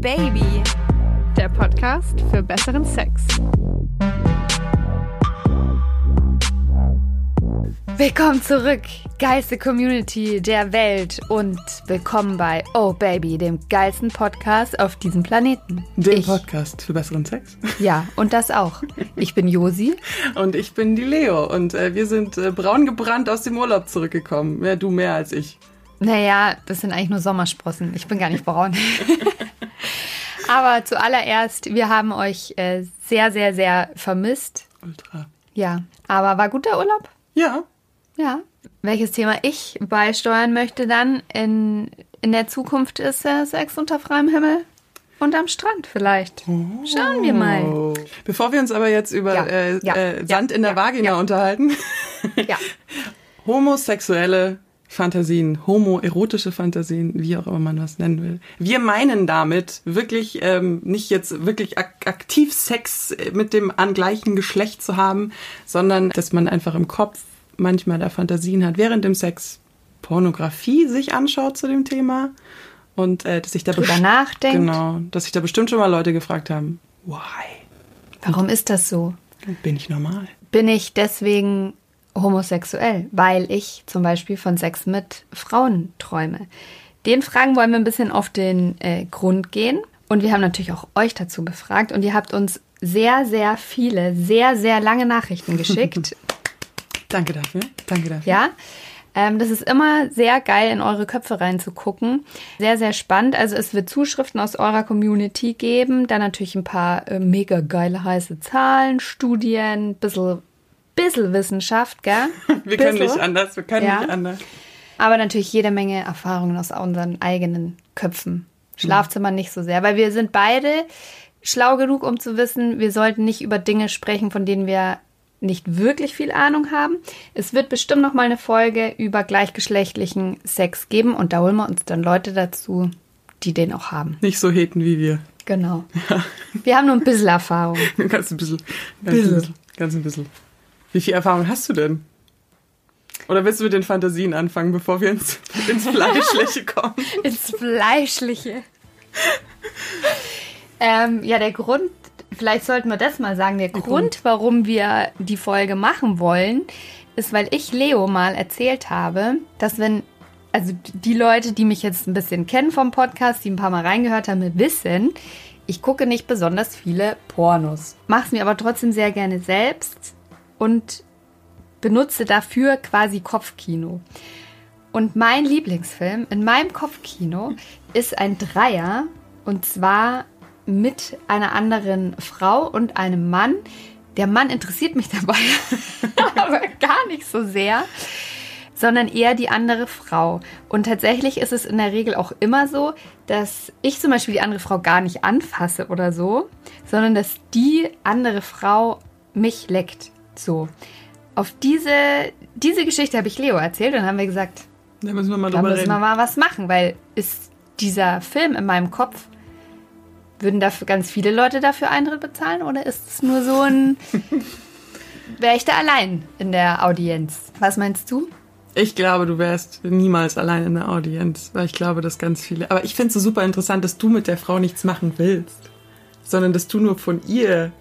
Baby, der Podcast für besseren Sex. Willkommen zurück, geilste Community der Welt und willkommen bei Oh Baby, dem geilsten Podcast auf diesem Planeten. Dem ich, Podcast für besseren Sex. Ja, und das auch. Ich bin Josi. Und ich bin die Leo und äh, wir sind äh, braun gebrannt aus dem Urlaub zurückgekommen. Ja, du mehr als ich. Naja, das sind eigentlich nur Sommersprossen. Ich bin gar nicht braun. Aber zuallererst, wir haben euch äh, sehr, sehr, sehr vermisst. Ultra. Ja, aber war guter Urlaub? Ja. Ja. Welches Thema ich beisteuern möchte dann in, in der Zukunft ist äh, Sex unter freiem Himmel und am Strand vielleicht. Schauen wir mal. Oh. Bevor wir uns aber jetzt über Ja, äh, ja, äh, Sand ja, in der Vagina unterhalten. Ja. Homosexuelle Fantasien, homoerotische Fantasien, wie auch immer man das nennen will. Wir meinen damit wirklich ähm, nicht jetzt wirklich ak aktiv Sex mit dem angleichen Geschlecht zu haben, sondern dass man einfach im Kopf manchmal da Fantasien hat während dem Sex. Pornografie sich anschaut zu dem Thema und äh, dass sich da Drüber nachdenkt. Genau, dass sich da bestimmt schon mal Leute gefragt haben, why? Warum ist das so? Bin ich normal? Bin ich deswegen homosexuell, weil ich zum Beispiel von Sex mit Frauen träume? Den Fragen wollen wir ein bisschen auf den äh, Grund gehen. Und wir haben natürlich auch euch dazu befragt. Und ihr habt uns sehr, sehr viele, sehr, sehr lange Nachrichten geschickt. Danke dafür. Danke dafür. Ja. Ähm, das ist immer sehr geil, in eure Köpfe reinzugucken. Sehr, sehr spannend. Also es wird Zuschriften aus eurer Community geben, dann natürlich ein paar äh, mega geile heiße Zahlen, Studien, bisschen, bisschen Wissenschaft, gell? Wir können Bisschen. nicht anders, wir können Ja. nicht anders. Aber natürlich jede Menge Erfahrungen aus unseren eigenen Köpfen. Schlafzimmer nicht so sehr, weil wir sind beide schlau genug, um zu wissen, wir sollten nicht über Dinge sprechen, von denen wir nicht wirklich viel Ahnung haben. Es wird bestimmt noch mal eine Folge über gleichgeschlechtlichen Sex geben und da holen wir uns dann Leute dazu, die den auch haben. Nicht so heten wie wir. Genau. Wir haben nur ein bisschen Erfahrung. Ganz ein bisschen. Ganz ein bisschen. Ganz ein bisschen. Wie viel Erfahrung hast du denn? Oder willst du mit den Fantasien anfangen, bevor wir ins, ins Fleischliche kommen? ins Fleischliche. ähm, ja, der Grund, vielleicht sollten wir das mal sagen, der Grund, warum wir die Folge machen wollen, ist, weil ich Leo mal erzählt habe, dass wenn, also die Leute, die mich jetzt ein bisschen kennen vom Podcast, die ein paar Mal reingehört haben, wissen, ich gucke nicht besonders viele Pornos. Mache es mir aber trotzdem sehr gerne selbst und benutze dafür quasi Kopfkino. Und mein Lieblingsfilm in meinem Kopfkino ist ein Dreier und zwar mit einer anderen Frau und einem Mann. Der Mann interessiert mich dabei aber gar nicht so sehr, sondern eher die andere Frau. Und tatsächlich ist es in der Regel auch immer so, dass ich zum Beispiel die andere Frau gar nicht anfasse oder so, sondern dass die andere Frau mich leckt. So. Auf diese, diese Geschichte habe ich Leo erzählt und haben wir gesagt, Da müssen wir mal da drüber müssen wir mal was machen, weil ist dieser Film in meinem Kopf, würden dafür ganz viele Leute dafür Eintritt bezahlen oder ist es nur so ein, wäre ich da allein in der Audienz? Was meinst du? Ich glaube, du wärst niemals allein in der Audienz, weil ich glaube, dass ganz viele. Aber ich finde es so super interessant, dass du mit der Frau nichts machen willst, sondern dass du nur von ihr.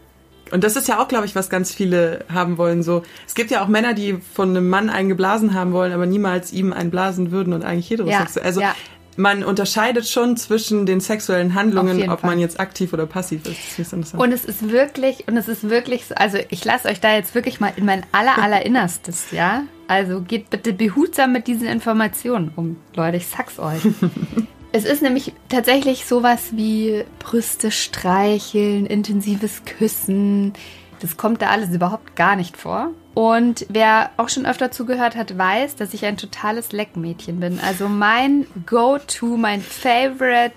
Und das ist ja auch, glaube ich, was ganz viele haben wollen. So, es gibt ja auch Männer, die von einem Mann einen geblasen haben wollen, aber niemals ihm einen blasen würden und eigentlich heterosexuell. Ja, also ja. man unterscheidet schon zwischen den sexuellen Handlungen, ob Fall. man jetzt aktiv oder passiv ist. Ist. Und es ist wirklich, und es ist wirklich, so- also ich lasse euch da jetzt wirklich mal in mein aller, aller Innerstes, ja? Also geht bitte behutsam mit diesen Informationen um, Leute, ich sag's euch. es ist nämlich tatsächlich sowas wie Brüste streicheln, intensives Küssen. Das kommt da alles überhaupt gar nicht vor. Und wer auch schon öfter zugehört hat, weiß, dass ich ein totales Leckmädchen bin. Also mein Go-To, mein Favorite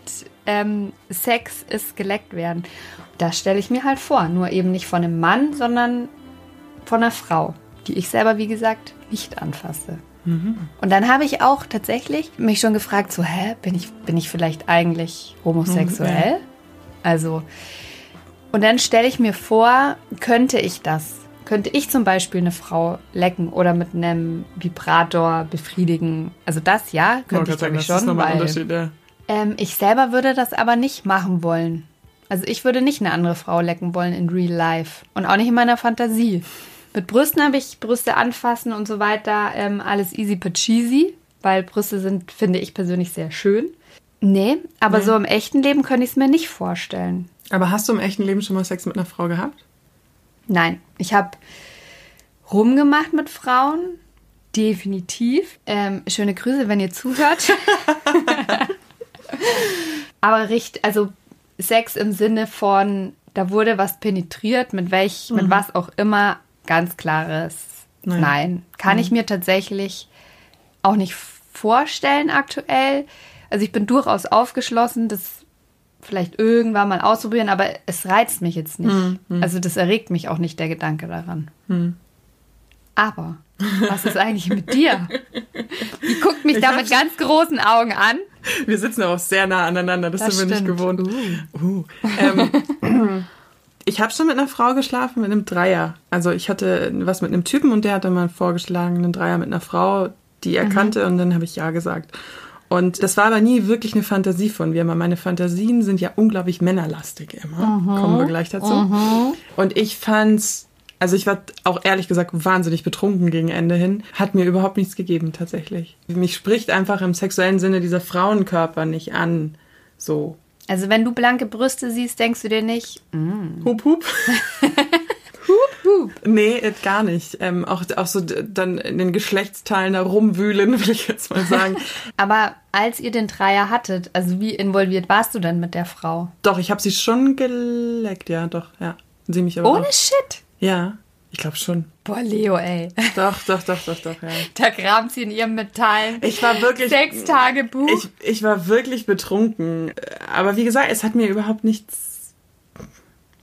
ähm, Sex ist geleckt werden. Das stelle ich mir halt vor. Nur eben nicht von einem Mann, sondern von einer Frau, die ich selber, wie gesagt, nicht anfasse. Und dann habe ich auch tatsächlich mich schon gefragt, so, hä, bin ich, bin ich vielleicht eigentlich homosexuell? Also, und dann stelle ich mir vor, könnte ich das? Könnte ich zum Beispiel eine Frau lecken oder mit einem Vibrator befriedigen? Also das ja, könnte ich, wollte glaube ich schon, weil ja. Ähm, ich selber würde das aber nicht machen wollen. Also ich würde nicht eine andere Frau lecken wollen in Real Life. Und auch nicht in meiner Fantasie. Mit Brüsten habe ich Brüste anfassen und so weiter. Ähm, alles easy peasy, weil Brüste sind, finde ich persönlich, sehr schön. Nee, aber Nee. so im echten Leben könnte ich es mir nicht vorstellen. Aber hast du im echten Leben schon mal Sex mit einer Frau gehabt? Nein, ich habe rumgemacht mit Frauen. Definitiv. Ähm, schöne Grüße, wenn ihr zuhört. Aber richtig, also Sex im Sinne von, da wurde was penetriert, mit welch, mit was auch immer, ganz klares Nein. Nein. Kann ich mir tatsächlich auch nicht vorstellen aktuell. Also ich bin durchaus aufgeschlossen, das vielleicht irgendwann mal ausprobieren, aber es reizt mich jetzt nicht. Also das erregt mich auch nicht, der Gedanke daran. Aber was ist eigentlich mit dir? Die guckt mich Ich da mit ganz großen Augen an. Wir sitzen auch sehr nah aneinander, das, Das sind wir nicht stimmt. gewohnt. Uh. Ähm, ich habe schon mit einer Frau geschlafen, mit einem Dreier. Also ich hatte was mit einem Typen und der hatte mal vorgeschlagen, einen Dreier mit einer Frau, die er kannte und dann habe ich ja gesagt. Und das war aber nie wirklich eine Fantasie von mir. Meine Fantasien sind ja unglaublich männerlastig immer. Kommen wir gleich dazu. Und ich fand's, also ich war auch ehrlich gesagt wahnsinnig betrunken gegen Ende hin. Hat mir überhaupt nichts gegeben tatsächlich. Mich spricht einfach im sexuellen Sinne dieser Frauenkörper nicht an. So. Also wenn du blanke Brüste siehst, denkst du dir nicht, Hup, hup. hup, hup. Nee, äh, gar nicht. Ähm, auch, auch so dann in den Geschlechtsteilen da rumwühlen, will ich jetzt mal sagen. aber als ihr den Dreier hattet, also wie involviert warst du denn mit der Frau? doch, ich habe sie schon geleckt, ja, doch, ja. Sie mich aber Ohne auch. Shit. Ja, ich glaube schon. Boah, Leo, ey. Doch, doch, doch, doch, doch, ja. Da kramt sie in ihrem Metallen. Ich war wirklich. Sechs Tagebuch. Ich, ich war wirklich betrunken. Aber wie gesagt, es hat mir überhaupt nichts.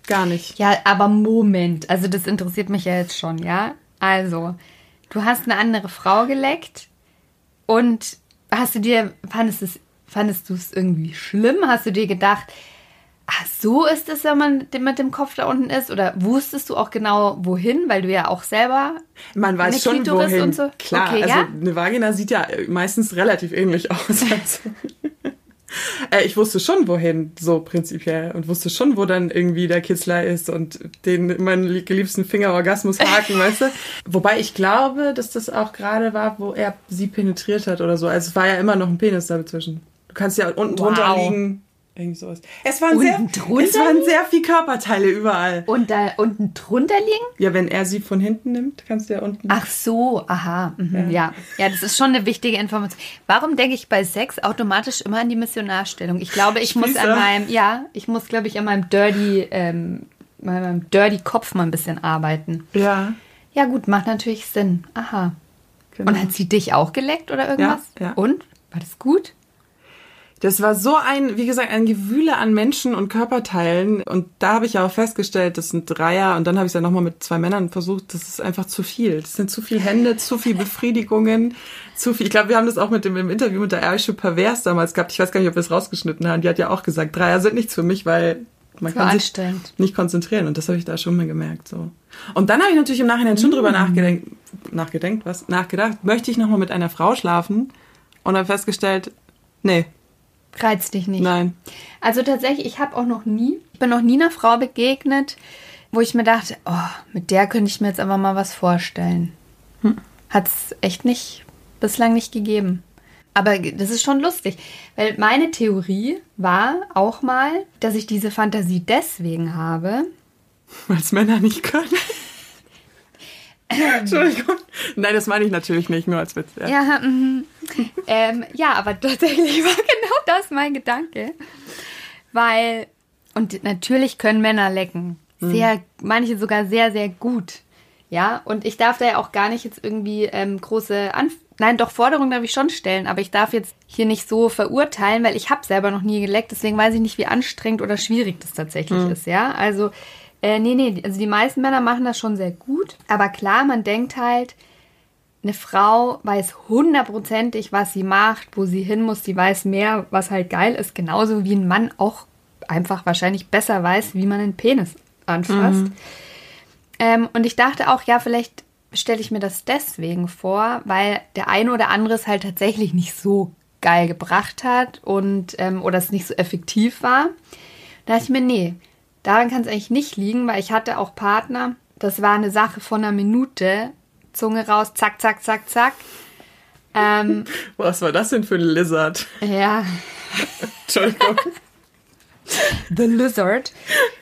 Gar nicht. Ja, aber Moment. Also das interessiert mich ja jetzt schon, ja? Also, du hast eine andere Frau geleckt und hast du dir, fandest, es, fandest du es irgendwie schlimm? Hast du dir gedacht, ach, so ist es, wenn man mit dem Kopf da unten ist? Oder wusstest du auch genau wohin, weil du ja auch selber Man weiß Eine schon, Klitoris wohin. und so? Klar, Okay, also ja? eine Vagina sieht ja meistens relativ ähnlich aus. Äh, ich wusste schon, wohin, so prinzipiell. Und wusste schon, wo dann irgendwie der Kitzler ist und den meinen geliebsten Finger Orgasmus haken, weißt du? Wobei ich glaube, dass das auch gerade war, wo er sie penetriert hat oder so. Also es war ja immer noch ein Penis dazwischen. Du kannst ja unten drunter Wow. liegen. Irgendwie sowas. Es waren, sehr, es waren sehr viele Körperteile überall. und da unten drunter liegen? Ja, wenn er sie von hinten nimmt, kannst du ja unten. Ach so, aha, mhm, ja. ja. das ist schon eine wichtige Information. Warum denke ich bei Sex automatisch immer an die Missionarstellung? Ich glaube, ich muss Spießer. an meinem, ja, ich muss, glaube ich, an meinem dirty, ähm, meinem dirty Kopf mal ein bisschen arbeiten. Ja, Ja gut, macht natürlich Sinn. Aha. genau. Und hat sie dich auch geleckt oder irgendwas? Ja, ja. Und? War das gut? Das war so ein, wie gesagt, ein Gewühle an Menschen und Körperteilen. Und da habe ich auch festgestellt, das sind Dreier. Und dann habe ich es ja nochmal mit zwei Männern versucht. Das ist einfach zu viel. Das sind zu viele Hände, zu viel Befriedigungen, zu viel. Ich glaube, wir haben das auch mit dem im Interview mit der Aische Pervers damals gehabt. Ich weiß gar nicht, ob wir es rausgeschnitten haben. Die hat ja auch gesagt, Dreier sind nichts für mich, weil man kann sich nicht konzentrieren. Und das habe ich da schon mal gemerkt. So. Und dann habe ich natürlich im Nachhinein schon drüber nachgedenkt, nachgedenkt, was? Nachgedacht, möchte ich nochmal mit einer Frau schlafen? Und dann festgestellt, nee, Reizt dich nicht. nein. Also tatsächlich, ich habe auch noch nie, ich bin noch nie einer Frau begegnet, wo ich mir dachte, oh, mit der könnte ich mir jetzt aber mal was vorstellen. Hat es echt nicht, bislang nicht gegeben. Aber das ist schon lustig, weil meine Theorie war auch mal, dass ich diese Fantasie deswegen habe. Weil es Männer nicht können. Entschuldigung. Nein, das meine ich natürlich nicht, nur als Witz. Ja. Ja, mhm. ähm, ja, aber tatsächlich war genau das mein Gedanke. Weil, und natürlich können Männer lecken. Sehr, manche sogar sehr, sehr gut. Ja, und ich darf da ja auch gar nicht jetzt irgendwie ähm, große Anf Nein, doch Forderungen darf ich schon stellen, aber ich darf jetzt hier nicht so verurteilen, weil ich habe selber noch nie geleckt, deswegen weiß ich nicht, wie anstrengend oder schwierig das tatsächlich ist, ja. Also, äh, nee, nee, also die meisten Männer machen das schon sehr gut. Aber klar, man denkt halt, eine Frau weiß hundertprozentig, was sie macht, wo sie hin muss. Sie weiß mehr, was halt geil ist. Genauso wie ein Mann auch einfach wahrscheinlich besser weiß, wie man einen Penis anfasst. Ähm, und ich dachte auch, ja, vielleicht stelle ich mir das deswegen vor, weil der eine oder andere es halt tatsächlich nicht so geil gebracht hat und ähm, oder es nicht so effektiv war. Da dachte ich mir, nee, daran kann es eigentlich nicht liegen, weil ich hatte auch Partner, das war eine Sache von einer Minute, Zunge raus, zack, zack, zack, zack. Ähm, Was war das denn für ein Lizard? ja, Entschuldigung. The Lizard.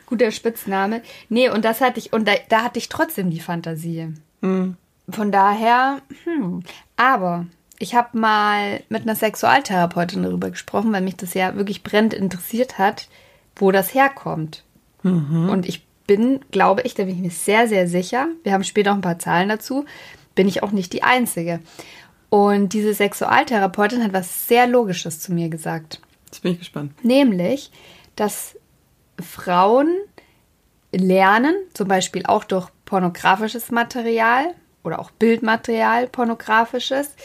Guter Spitzname. Nee, und das hatte ich, und da, da hatte ich trotzdem die Fantasie. Von daher, hm. Aber ich habe mal mit einer Sexualtherapeutin darüber gesprochen, weil mich das ja wirklich brennend interessiert hat, wo das herkommt. Und ich bin, glaube ich, da bin ich mir sehr, sehr sicher, wir haben später auch ein paar Zahlen dazu, bin ich auch nicht die Einzige. Und diese Sexualtherapeutin hat was sehr Logisches zu mir gesagt. Jetzt bin ich gespannt. Nämlich, dass Frauen lernen, zum Beispiel auch durch pornografisches Material oder auch Bildmaterial pornografisches,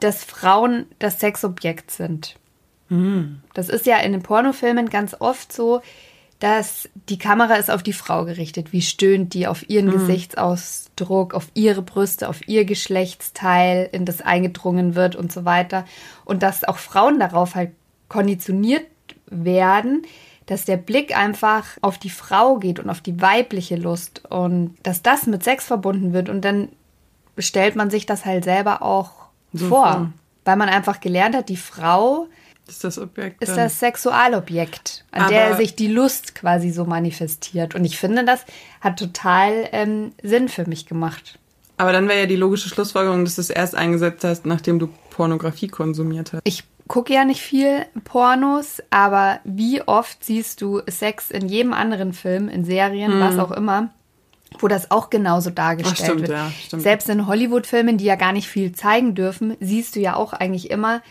dass Frauen das Sexobjekt sind. Das ist ja in den Pornofilmen ganz oft so, dass die Kamera ist auf die Frau gerichtet. Wie stöhnt die auf ihren Gesichtsausdruck, auf ihre Brüste, auf ihr Geschlechtsteil, in das eingedrungen wird und so weiter. Und dass auch Frauen darauf halt konditioniert werden, dass der Blick einfach auf die Frau geht und auf die weibliche Lust und dass das mit Sex verbunden wird und dann stellt man sich das halt selber auch So vor. weil man einfach gelernt hat, die Frau Ist das Objekt ist das Sexualobjekt, an der sich die Lust quasi so manifestiert. Und ich finde, das hat total ähm, Sinn für mich gemacht. Aber dann wäre ja die logische Schlussfolgerung, dass du es erst eingesetzt hast, nachdem du Pornografie konsumiert hast. Ich gucke ja nicht viel Pornos, aber wie oft siehst du Sex in jedem anderen Film, in Serien, was auch immer, wo das auch genauso dargestellt Ach, stimmt, wird. ja, stimmt. Selbst in Hollywood-Filmen, die ja gar nicht viel zeigen dürfen, siehst du ja auch eigentlich immer,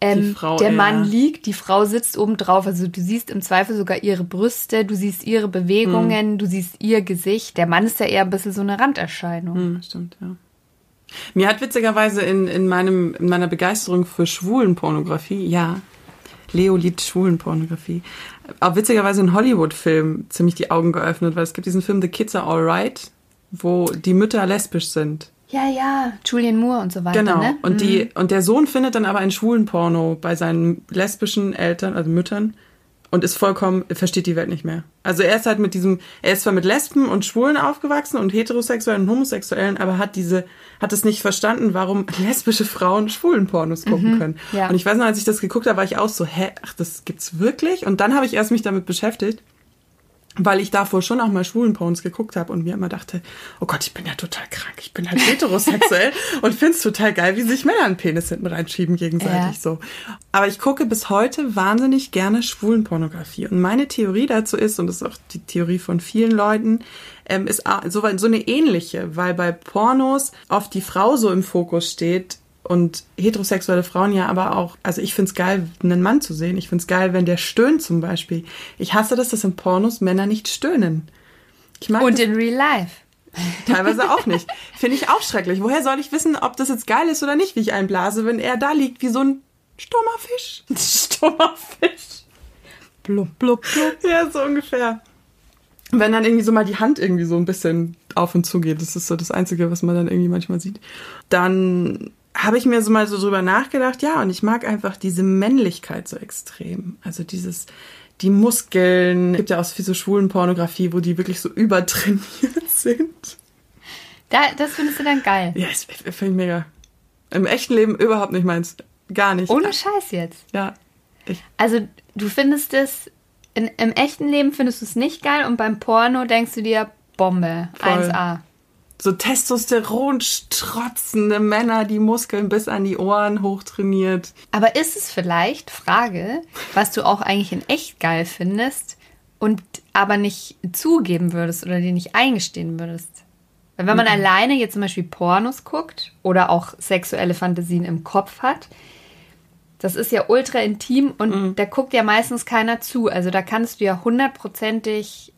ähm, Frau der. Mann liegt, die Frau sitzt oben drauf. Also du siehst im Zweifel sogar ihre Brüste, du siehst ihre. Bewegungen, du siehst ihr Gesicht. Der Mann ist ja eher ein bisschen so eine Randerscheinung. Hm, stimmt, ja. Mir hat witzigerweise in, in, meinem, in meiner Begeisterung für Schwulenpornografie, ja, Leo liebt Schwulenpornografie, auch witzigerweise ein Hollywood-Film ziemlich die Augen geöffnet, weil es gibt diesen Film The Kids Are Alright, wo die Mütter lesbisch sind. Ja, ja, Julian Moore und so weiter. Genau. Ne? Und, die, und der Sohn findet dann aber einen schwulen Porno bei seinen lesbischen Eltern, also Müttern, und ist vollkommen, versteht die Welt nicht mehr. Also er ist halt mit diesem, er ist zwar mit Lesben und Schwulen aufgewachsen und Heterosexuellen und Homosexuellen, aber hat diese, hat es nicht verstanden, warum lesbische Frauen schwulen Pornos gucken können. ja. Und ich weiß noch, als ich das geguckt habe, war ich auch so, hä, ach, das gibt's wirklich? Und dann habe ich erst mich damit beschäftigt, weil ich davor schon auch mal schwulen Pornos geguckt habe und mir immer dachte, oh Gott, ich bin ja total krank, ich bin halt heterosexuell und find's total geil, wie sich Männer einen Penis hinten reinschieben gegenseitig Ja. so. Aber ich gucke bis heute wahnsinnig gerne schwulen Pornografie und meine Theorie dazu ist, und das ist auch die Theorie von vielen Leuten, ähm, ist a- so, so eine ähnliche, weil bei Pornos oft die Frau so im Fokus steht und heterosexuelle Frauen ja aber auch, also ich find's geil, einen Mann zu sehen. Ich find's geil, wenn der stöhnt zum Beispiel. Ich hasse das, dass in Pornos Männer nicht stöhnen. Und in Real Life. teilweise auch nicht. Finde ich auch schrecklich. Woher soll ich wissen, ob das jetzt geil ist oder nicht, wie ich einblase, wenn er da liegt wie so ein stummer Fisch? Stummer Fisch. Blub, blub, blub. Ja, so ungefähr. Wenn dann irgendwie so mal die Hand irgendwie so ein bisschen auf und zu geht, das ist so das Einzige, was man dann irgendwie manchmal sieht, dann habe ich mir so mal so drüber nachgedacht, ja, und ich mag einfach diese Männlichkeit so extrem. Also dieses, die Muskeln, gibt ja auch viel so schwulen Pornografie, wo die wirklich so übertrainiert sind. Da, das findest du dann geil. Ja, das finde ich mega. Im echten Leben überhaupt nicht meins. Gar nicht. Ohne Scheiß jetzt. Ja. Ich, Also du findest es, in, im echten Leben findest du es nicht geil und beim Porno denkst du dir, Bombe, Voll. 1A. So Testosteron strotzende Männer, die Muskeln bis an die Ohren hochtrainiert. Aber ist es vielleicht, Frage, was du auch eigentlich in echt geil findest und aber nicht zugeben würdest oder dir nicht eingestehen würdest? Weil wenn man alleine jetzt zum Beispiel Pornos guckt oder auch sexuelle Fantasien im Kopf hat, das ist ja ultra intim und da guckt ja meistens keiner zu. Also da kannst du ja hundertprozentig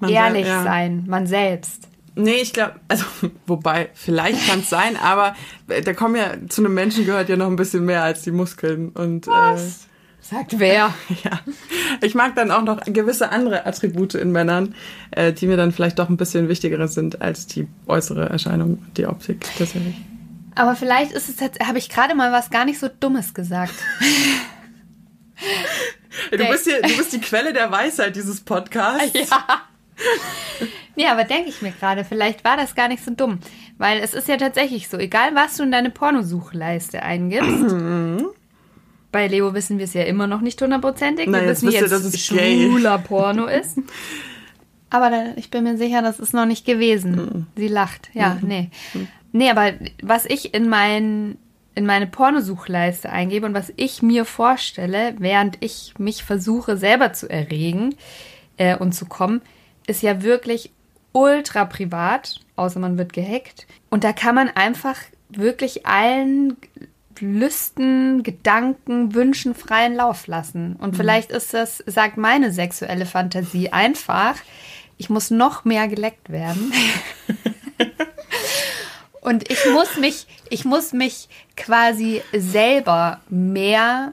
Man ehrlich sel- ja. sein, man selbst. Nee, ich glaube, also wobei, vielleicht kann es sein, aber äh, da kommen ja, zu einem Menschen gehört ja noch ein bisschen mehr als die Muskeln. Und Sagt wer? äh, ja, ich mag dann auch noch gewisse andere Attribute in Männern, äh, die mir dann vielleicht doch ein bisschen wichtiger sind als die äußere Erscheinung, die Optik tatsächlich. Aber vielleicht ist es jetzt, habe ich gerade mal was gar nicht so Dummes gesagt. Du bist, hier, du bist die Quelle der Weisheit dieses Podcasts. Ja. Ja, aber denke ich mir gerade, vielleicht war das gar nicht so dumm. Weil es ist ja tatsächlich so, egal was du in deine Pornosuchleiste eingibst, bei Leo wissen wir es ja immer noch nicht hundertprozentig. Wir jetzt wissen wisst ihr, jetzt, dass es gay. schwuler Porno ist. Aber da, ich bin mir sicher, das ist noch nicht gewesen. Sie lacht. Ja, nee. Nee, aber was ich in mein, in meine Pornosuchleiste eingebe und was ich mir vorstelle, während ich mich versuche selber zu erregen äh, und zu kommen, ist ja wirklich ultra privat, außer man wird gehackt. Und da kann man einfach wirklich allen Lüsten, Gedanken, Wünschen freien Lauf lassen. Und vielleicht ist das, sagt meine sexuelle Fantasie einfach, ich muss noch mehr geleckt werden. Und ich muss mich, ich muss mich quasi selber mehr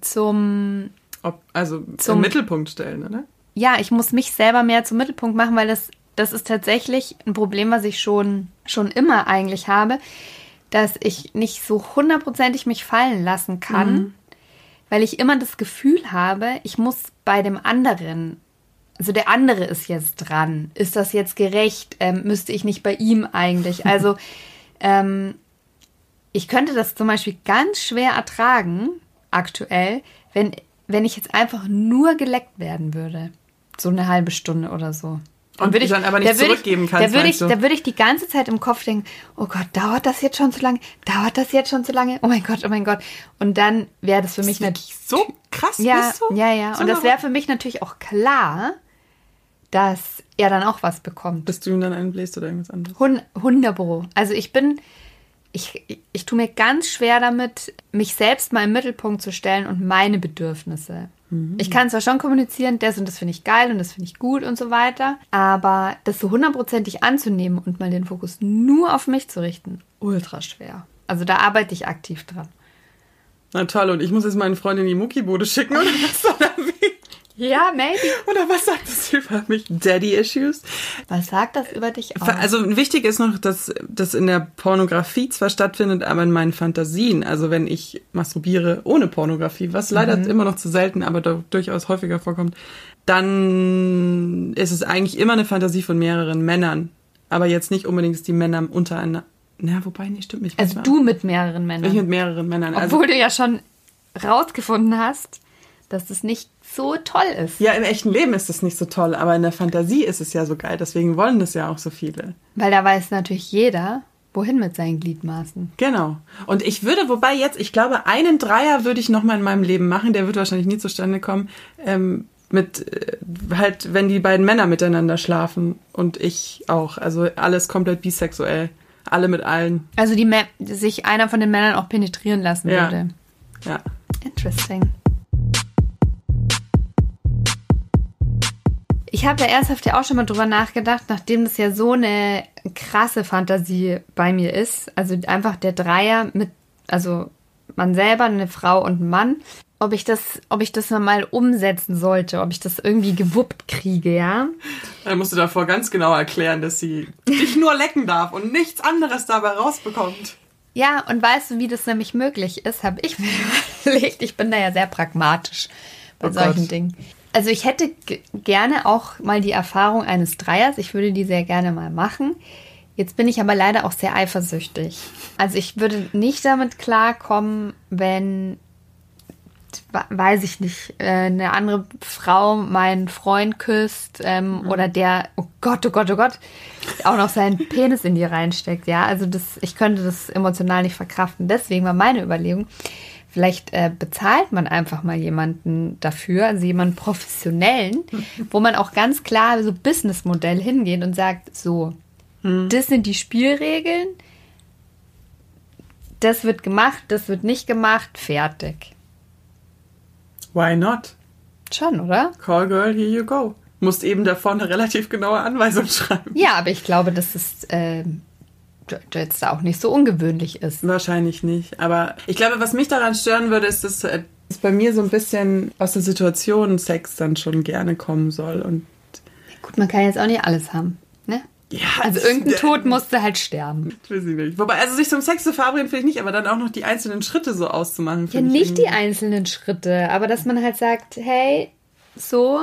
zum Ob, also Zum- Mittelpunkt stellen, oder? ja, ich muss mich selber mehr zum Mittelpunkt machen, weil das, das ist tatsächlich ein Problem, was ich schon, schon immer eigentlich habe, dass ich nicht so hundertprozentig mich fallen lassen kann, weil ich immer das Gefühl habe, ich muss bei dem anderen, also der andere ist jetzt dran, ist das jetzt gerecht, ähm, müsste ich nicht bei ihm eigentlich, also ähm, ich könnte das zum Beispiel ganz schwer ertragen, aktuell, wenn, wenn ich jetzt einfach nur geleckt werden würde. So eine halbe Stunde oder so. Und würde dann aber nicht zurückgeben ich, kannst, Da würde ich, da würde ich die ganze Zeit im Kopf denken, oh Gott, dauert das jetzt schon zu lange? Dauert das jetzt schon zu lange? Oh mein Gott, oh mein Gott. Und dann wäre das für mich natürlich So krass ja, bist du? ja, ja. So Und das wäre für mich natürlich auch klar, dass er dann auch was bekommt. Bis du ihm dann einen bläst oder irgendwas anderes. Hun- Hunderbüro. Also ich bin, ich, ich, ich tue mir ganz schwer damit, mich selbst mal im Mittelpunkt zu stellen und meine Bedürfnisse. Ich kann zwar schon kommunizieren, das und das finde ich geil und das finde ich gut und so weiter, aber das so hundertprozentig anzunehmen und mal den Fokus nur auf mich zu richten, ultra schwer. Also da arbeite ich aktiv dran. Na toll, und ich muss jetzt meinen Freund in die Muckibude schicken, oder was? Oder wie? Ja, maybe. Oder was sagt das über mich? Daddy-Issues? Was sagt das über dich aus? Also wichtig ist noch, dass das in der Pornografie zwar stattfindet, aber in meinen Fantasien. Also wenn ich masturbiere ohne Pornografie, was leider immer noch zu selten, aber doch durchaus häufiger vorkommt, dann ist es eigentlich immer eine Fantasie von mehreren Männern. Aber jetzt nicht unbedingt dass die Männer untereinander. Na, wobei, nee, stimmt nicht. also du mit mehreren Männern. Ich mit mehreren Männern. Also, Obwohl du ja schon rausgefunden hast, dass es nicht so toll ist. ja, im echten Leben ist das nicht so toll, aber in der Fantasie ist es ja so geil. Deswegen wollen das ja auch so viele. Weil da weiß natürlich jeder, wohin mit seinen Gliedmaßen. Genau. Und ich würde, wobei jetzt, ich glaube, einen Dreier würde ich noch mal in meinem Leben machen. Der wird wahrscheinlich nie zustande kommen. Ähm, mit äh, halt, wenn die beiden Männer miteinander schlafen und ich auch. Also alles komplett bisexuell. Alle mit allen. Also die sich einer von den Männern auch penetrieren lassen Ja. würde. Ja. Interesting. Ich habe ja ernsthaft ja auch schon mal drüber nachgedacht, nachdem das ja so eine krasse Fantasie bei mir ist. Also einfach der Dreier mit, also man selber, eine Frau und ein Mann. Ob ich das, ob ich das mal umsetzen sollte, ob ich das irgendwie gewuppt kriege, ja. Dann musst du davor ganz genau erklären, dass sie dich nur lecken darf und nichts anderes dabei rausbekommt. Ja, und weißt du, wie das nämlich möglich ist, habe ich mir überlegt. Ich bin da ja sehr pragmatisch bei Oh solchen Gott. Dingen. Also ich hätte gerne auch mal die Erfahrung eines Dreiers. Ich würde die sehr gerne mal machen. Jetzt bin ich aber leider auch sehr eifersüchtig. Also ich würde nicht damit klarkommen, wenn, we- weiß ich nicht, äh, eine andere Frau meinen Freund küsst ähm, oder der, oh Gott, oh Gott, oh Gott, auch noch seinen Penis in die reinsteckt. Ja, also das, ich könnte das emotional nicht verkraften. Deswegen war meine Überlegung, vielleicht äh, bezahlt man einfach mal jemanden dafür, also jemanden professionellen, wo man auch ganz klar so Businessmodell hingeht und sagt, so, das sind die Spielregeln, das wird gemacht, das wird nicht gemacht, fertig. Why not? Schon, oder? Call girl, here you go. Musst eben davor eine relativ genaue Anweisung schreiben. Ja, aber ich glaube, dass es äh, jetzt auch nicht so ungewöhnlich ist. Wahrscheinlich nicht. Aber ich glaube, was mich daran stören würde, ist, dass äh, dass bei mir so ein bisschen aus der Situation Sex dann schon gerne kommen soll. Und Gut, man kann jetzt auch nicht alles haben, ne? Ja, Also irgendein der- Tod musste halt sterben. Weiß ich nicht. Wobei, also sich zum Sex zu verabreden finde ich nicht, aber dann auch noch die einzelnen Schritte so auszumachen. Ja, nicht die irgendwie- einzelnen Schritte, aber dass man halt sagt, hey, so,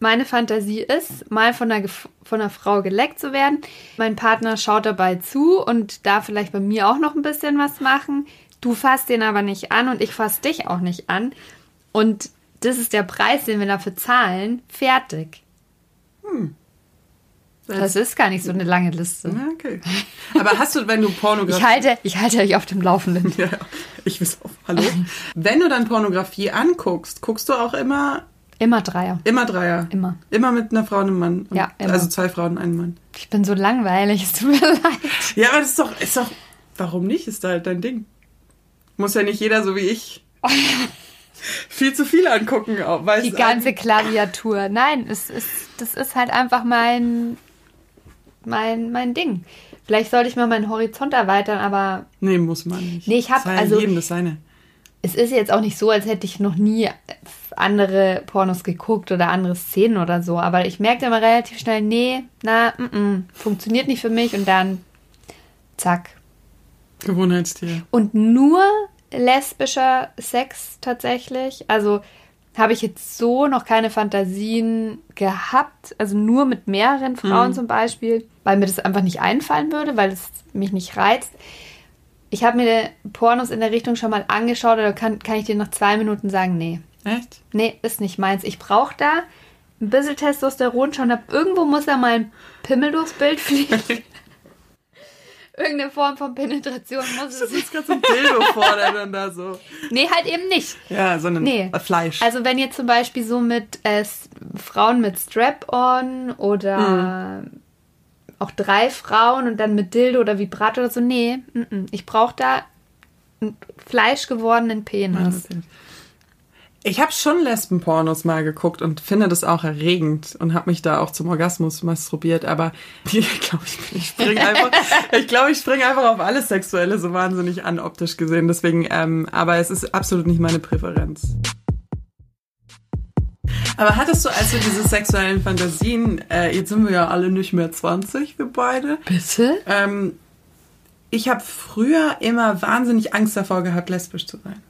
meine Fantasie ist, mal von einer, von einer Frau geleckt zu werden. Mein Partner schaut dabei zu und darf vielleicht bei mir auch noch ein bisschen was machen. Du fasst den aber nicht an und ich fass dich auch nicht an. Und das ist der Preis, den wir dafür zahlen. Fertig. Das ist gar nicht so eine lange Liste. Ja, okay. Aber hast du, wenn du Pornografie... Ich halte, ich halte euch auf dem Laufenden. Ja, ich weiß auch. Hallo? Wenn du dann Pornografie anguckst, guckst du auch immer, Immer Dreier. immer Dreier. Immer. Immer mit einer Frau und einem Mann. Und, Ja, immer. Also zwei Frauen und einen Mann. Ich bin so langweilig, es tut mir leid. Ja, aber das ist doch, ist doch, warum nicht? Ist da halt dein Ding. Muss ja nicht jeder so wie ich viel zu viel angucken. Weil Die ganze Klaviatur. Nein, es ist, das ist halt einfach mein, mein, mein Ding. Vielleicht sollte ich mal meinen Horizont erweitern, aber Nee, muss man nicht. Nee, ich hab- Sei ja also- jedem das seine. es ist jetzt auch nicht so, als hätte ich noch nie andere Pornos geguckt oder andere Szenen oder so. Aber ich merkte immer relativ schnell, nee, na, mm, mm, funktioniert nicht für mich und dann zack. Gewohnheitstier. Und nur lesbischer Sex tatsächlich. Also habe ich jetzt so noch keine Fantasien gehabt. Also nur mit mehreren Frauen zum Beispiel, weil mir das einfach nicht einfallen würde, weil es mich nicht reizt. Ich habe mir Pornos in der Richtung schon mal angeschaut, oder kann, kann ich dir nach zwei Minuten sagen, nee. Echt? Nee, ist nicht meins. Ich brauche da ein bisschen Testosteron schon. Ab irgendwo muss da mal ein Pimmel durchs Bild fliegen. Irgendeine Form von Penetration muss Das es. ist gerade so ein Dildo vor, der dann da so. Nee, halt eben nicht. Ja, sondern Nee. Fleisch. Also wenn ihr zum Beispiel so mit äh, Frauen mit Strap-on oder auch drei Frauen und dann mit Dildo oder Vibrator oder so, nee, mm, mm. ich brauche da einen fleischgewordenen Penis. Ich habe schon Lesbenpornos mal geguckt und finde das auch erregend und habe mich da auch zum Orgasmus masturbiert, aber ich glaube, ich, ich springe einfach, ich glaube, ich springe einfach auf alles Sexuelle so wahnsinnig an, optisch gesehen. Deswegen, ähm, aber es ist absolut nicht meine Präferenz. Aber hattest du also diese sexuellen Fantasien, äh, jetzt sind wir ja alle nicht mehr 20, wir beide. Bitte? Ähm, ich habe früher immer wahnsinnig Angst davor gehabt, lesbisch zu sein.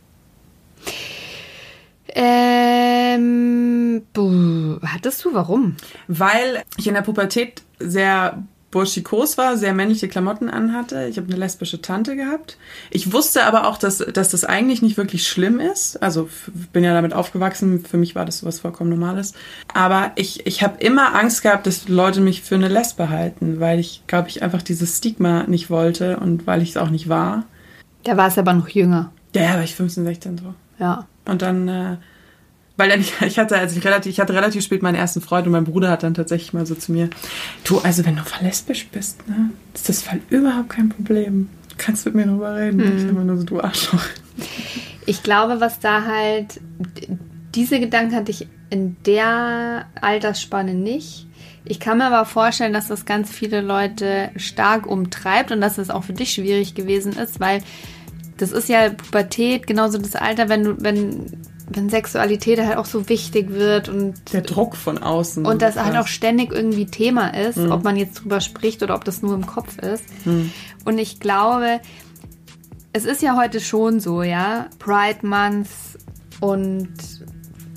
Ähm, buh, hattest du, warum? weil ich in der Pubertät sehr burschikos war, sehr männliche Klamotten anhatte. Ich habe eine lesbische Tante gehabt. Ich wusste aber auch, dass, dass das eigentlich nicht wirklich schlimm ist. Also bin ja damit aufgewachsen. Für mich war das sowas vollkommen Normales. Aber ich, ich habe immer Angst gehabt, dass Leute mich für eine Lesbe halten, weil ich, glaube ich, einfach dieses Stigma nicht wollte und weil ich es auch nicht war. Da war es aber noch jünger. Ja, ja, war ich 15, 16 so. Ja. Und dann, äh, weil dann, ich hatte, also ich relativ, ich hatte relativ spät meinen ersten Freund und mein Bruder hat dann tatsächlich mal so zu mir, du, also wenn du lesbisch bist, ne, ist das voll überhaupt kein Problem. Du kannst mit mir drüber reden. Ich habe nur so, du Arschloch. Ich glaube, was da halt, diese Gedanken hatte ich in der Altersspanne nicht. Ich kann mir aber vorstellen, dass das ganz viele Leute stark umtreibt und dass es auch für dich schwierig gewesen ist, weil das ist ja Pubertät, genauso das Alter, wenn du, wenn, wenn Sexualität halt auch so wichtig wird und Der Druck von außen. und das halt auch ständig irgendwie Thema ist, ob man jetzt drüber spricht oder ob das nur im Kopf ist. Und ich glaube, es ist ja heute schon so, ja, Pride Month und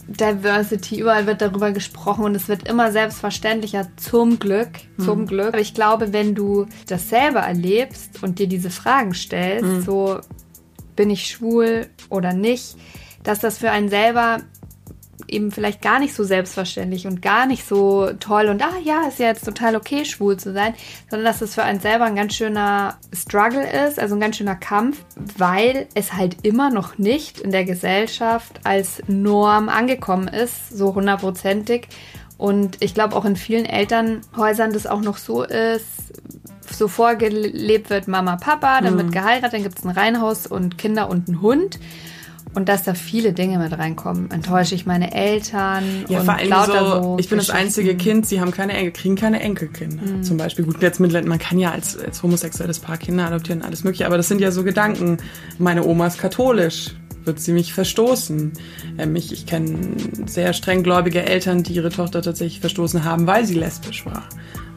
Diversity, überall wird darüber gesprochen und es wird immer selbstverständlicher, zum Glück, zum Glück. Aber ich glaube, wenn du das selber erlebst und dir diese Fragen stellst, so bin ich schwul oder nicht, dass das für einen selber eben vielleicht gar nicht so selbstverständlich und gar nicht so toll und ah ja, ist ja jetzt total okay, schwul zu sein, sondern dass es für einen selber ein ganz schöner Struggle ist, also ein ganz schöner Kampf, weil es halt immer noch nicht in der Gesellschaft als Norm angekommen ist, so hundertprozentig. Und ich glaube auch in vielen Elternhäusern das auch noch so ist, so vorgelebt wird Mama, Papa, dann wird geheiratet, dann gibt es ein Reihenhaus und Kinder und einen Hund. Und dass da viele Dinge mit reinkommen. Enttäusche ich meine Eltern Ja, und vor allem so, so ich bin das einzige Kind, sie haben keine Enkel, kriegen keine Enkelkinder. Mhm. Zum Beispiel. Gut, jetzt mittlerweile, man kann ja als, als homosexuelles Paar Kinder adoptieren, alles mögliche, aber das sind ja so Gedanken. Meine Oma ist katholisch. Wird sie mich verstoßen? Ähm, ich ich kenne sehr streng gläubige Eltern, die ihre Tochter tatsächlich verstoßen haben, weil sie lesbisch war.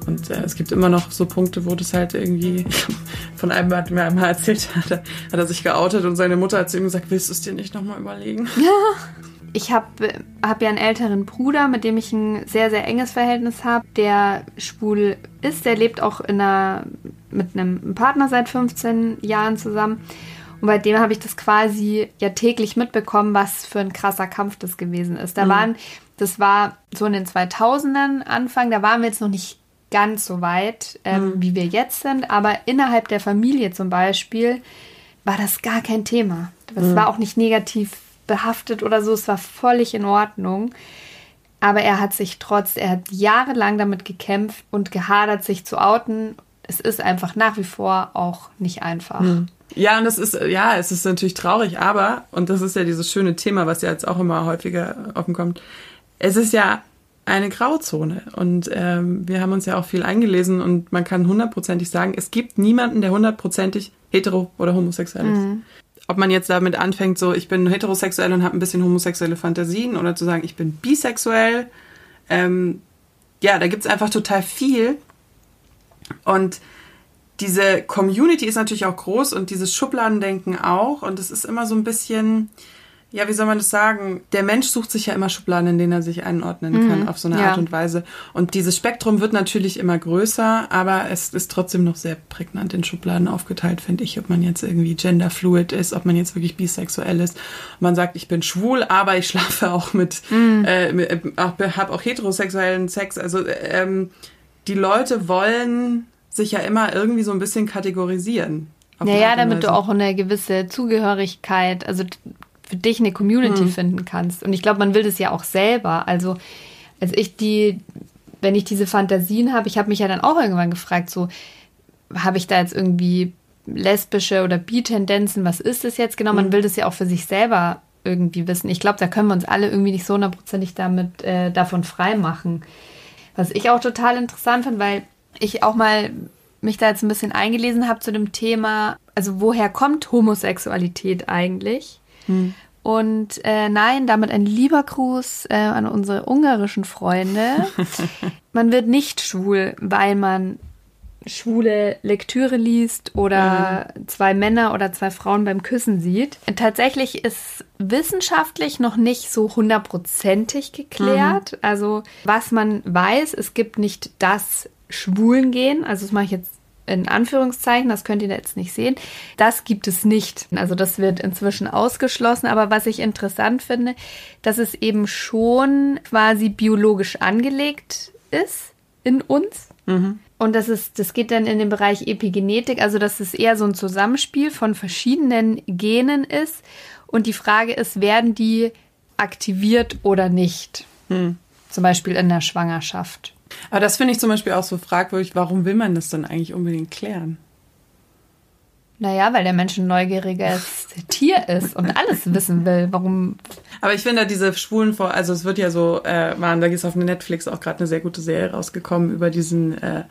Und äh, es gibt immer noch so Punkte, wo das halt irgendwie, von einem hat mir einmal erzählt, hat er, hat er sich geoutet und seine Mutter hat zu ihm gesagt, willst du es dir nicht nochmal überlegen? Ja. Ich habe hab ja einen älteren Bruder, mit dem ich ein sehr, sehr enges Verhältnis habe, der schwul ist. Der lebt auch in einer, mit einem Partner seit 15 Jahren zusammen. Und bei dem habe ich das quasi ja täglich mitbekommen, was für ein krasser Kampf das gewesen ist. Da mhm. waren, das war so in den 2000ern Anfang, da waren wir jetzt noch nicht ganz so weit, ähm, mhm. wie wir jetzt sind, aber innerhalb der Familie zum Beispiel war das gar kein Thema. Das mhm. war auch nicht negativ behaftet oder so, es war völlig in Ordnung. Aber er hat sich trotz, er hat jahrelang damit gekämpft und gehadert, sich zu outen. Es ist einfach nach wie vor auch nicht einfach. Mhm. Ja, und das ist, ja, es ist natürlich traurig, aber, und das ist ja dieses schöne Thema, was ja jetzt auch immer häufiger offen kommt, es ist ja eine Grauzone. Und ähm, wir haben uns ja auch viel eingelesen und man kann hundertprozentig sagen, es gibt niemanden, der hundertprozentig hetero oder homosexuell ist. Mhm. Ob man jetzt damit anfängt, so ich bin heterosexuell und habe ein bisschen homosexuelle Fantasien oder zu sagen, ich bin bisexuell. Ähm, ja, da gibt's einfach total viel. Und diese Community ist natürlich auch groß und dieses Schubladendenken auch. Und es ist immer so ein bisschen, ja, wie soll man das sagen? Der Mensch sucht sich ja immer Schubladen, in denen er sich einordnen mhm. kann, auf so eine ja. Art und Weise. Und dieses Spektrum wird natürlich immer größer, aber es ist trotzdem noch sehr prägnant in Schubladen aufgeteilt, finde ich. Ob man jetzt irgendwie genderfluid ist, ob man jetzt wirklich bisexuell ist. man sagt, ich bin schwul, aber ich schlafe auch mit, mhm. äh, habe auch heterosexuellen Sex. Also ähm, die Leute wollen sich ja immer irgendwie so ein bisschen kategorisieren. Naja, damit du auch eine gewisse Zugehörigkeit, also für dich eine Community hm. finden kannst. Und ich glaube, man will das ja auch selber. Also, als ich die, wenn ich diese Fantasien habe, ich habe mich ja dann auch irgendwann gefragt, so, habe ich da jetzt irgendwie lesbische oder bi-Tendenzen, was ist das jetzt genau? Man hm. will das ja auch für sich selber irgendwie wissen. Ich glaube, da können wir uns alle irgendwie nicht so hundertprozentig damit äh, davon frei machen. Was ich auch total interessant fand, weil ich auch mal mich da jetzt ein bisschen eingelesen habe zu dem Thema, also woher kommt Homosexualität eigentlich? Hm. Und äh, nein, damit ein lieber Gruß äh, an unsere ungarischen Freunde. man wird nicht schwul, weil man schwule Lektüre liest oder mhm. zwei Männer oder zwei Frauen beim Küssen sieht. Tatsächlich ist wissenschaftlich noch nicht so hundertprozentig geklärt. Mhm. Also was man weiß, es gibt nicht das Schwulengehen, also das mache ich jetzt in Anführungszeichen, das könnt ihr jetzt nicht sehen. Das gibt es nicht. Also das wird inzwischen ausgeschlossen. Aber was ich interessant finde, dass es eben schon quasi biologisch angelegt ist in uns. Mhm. Und das ist, das geht dann in den Bereich Epigenetik, also dass es eher so ein Zusammenspiel von verschiedenen Genen ist. Und die Frage ist, werden die aktiviert oder nicht? Mhm. Zum Beispiel in der Schwangerschaft. Aber das finde ich zum Beispiel auch so fragwürdig. Warum will man das dann eigentlich unbedingt klären? Naja, weil der Mensch ein neugieriges Tier ist und alles wissen will. Warum? Aber ich finde diese schwulen Vor, also es wird ja so, äh, waren, da ist auf Netflix auch gerade eine sehr gute Serie rausgekommen über diesen äh,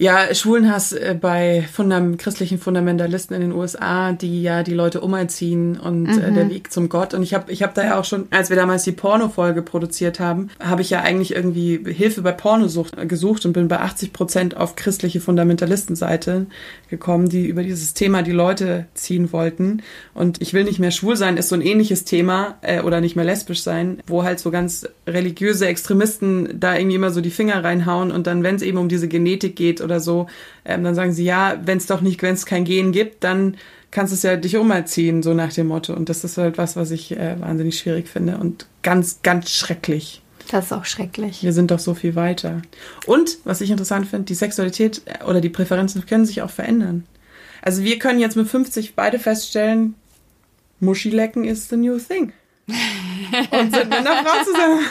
ja, Schwulenhass äh, bei Fundam christlichen Fundamentalisten in den USA, die ja die Leute umerziehen und mhm. äh, der mhm. Weg zum Gott. Und ich habe ich hab da ja auch schon, als wir damals die Porno-Folge produziert haben, habe ich ja eigentlich irgendwie Hilfe bei Pornosucht gesucht und bin bei 80 Prozent auf christliche Fundamentalistenseite gekommen, die über dieses Thema die Leute ziehen wollten. Und ich will nicht mehr schwul sein, ist so ein ähnliches Thema äh, oder nicht mehr lesbisch sein, wo halt so ganz religiöse Extremisten da irgendwie immer so die Finger reinhauen und dann, wenn es eben um diese Genetik geht oder so, ähm, dann sagen sie, ja, wenn es doch nicht, wenn es kein Gen gibt, dann kannst du es ja dich umerziehen, so nach dem Motto. Und das ist halt was, was ich äh, wahnsinnig schwierig finde und ganz, ganz schrecklich. Das ist auch schrecklich. Wir sind doch so viel weiter. Und, was ich interessant finde, die Sexualität äh, oder die Präferenzen können sich auch verändern. Also wir können jetzt mit 50 beide feststellen, Muschilecken is the new thing. Und sind mit einer Frau zusammen.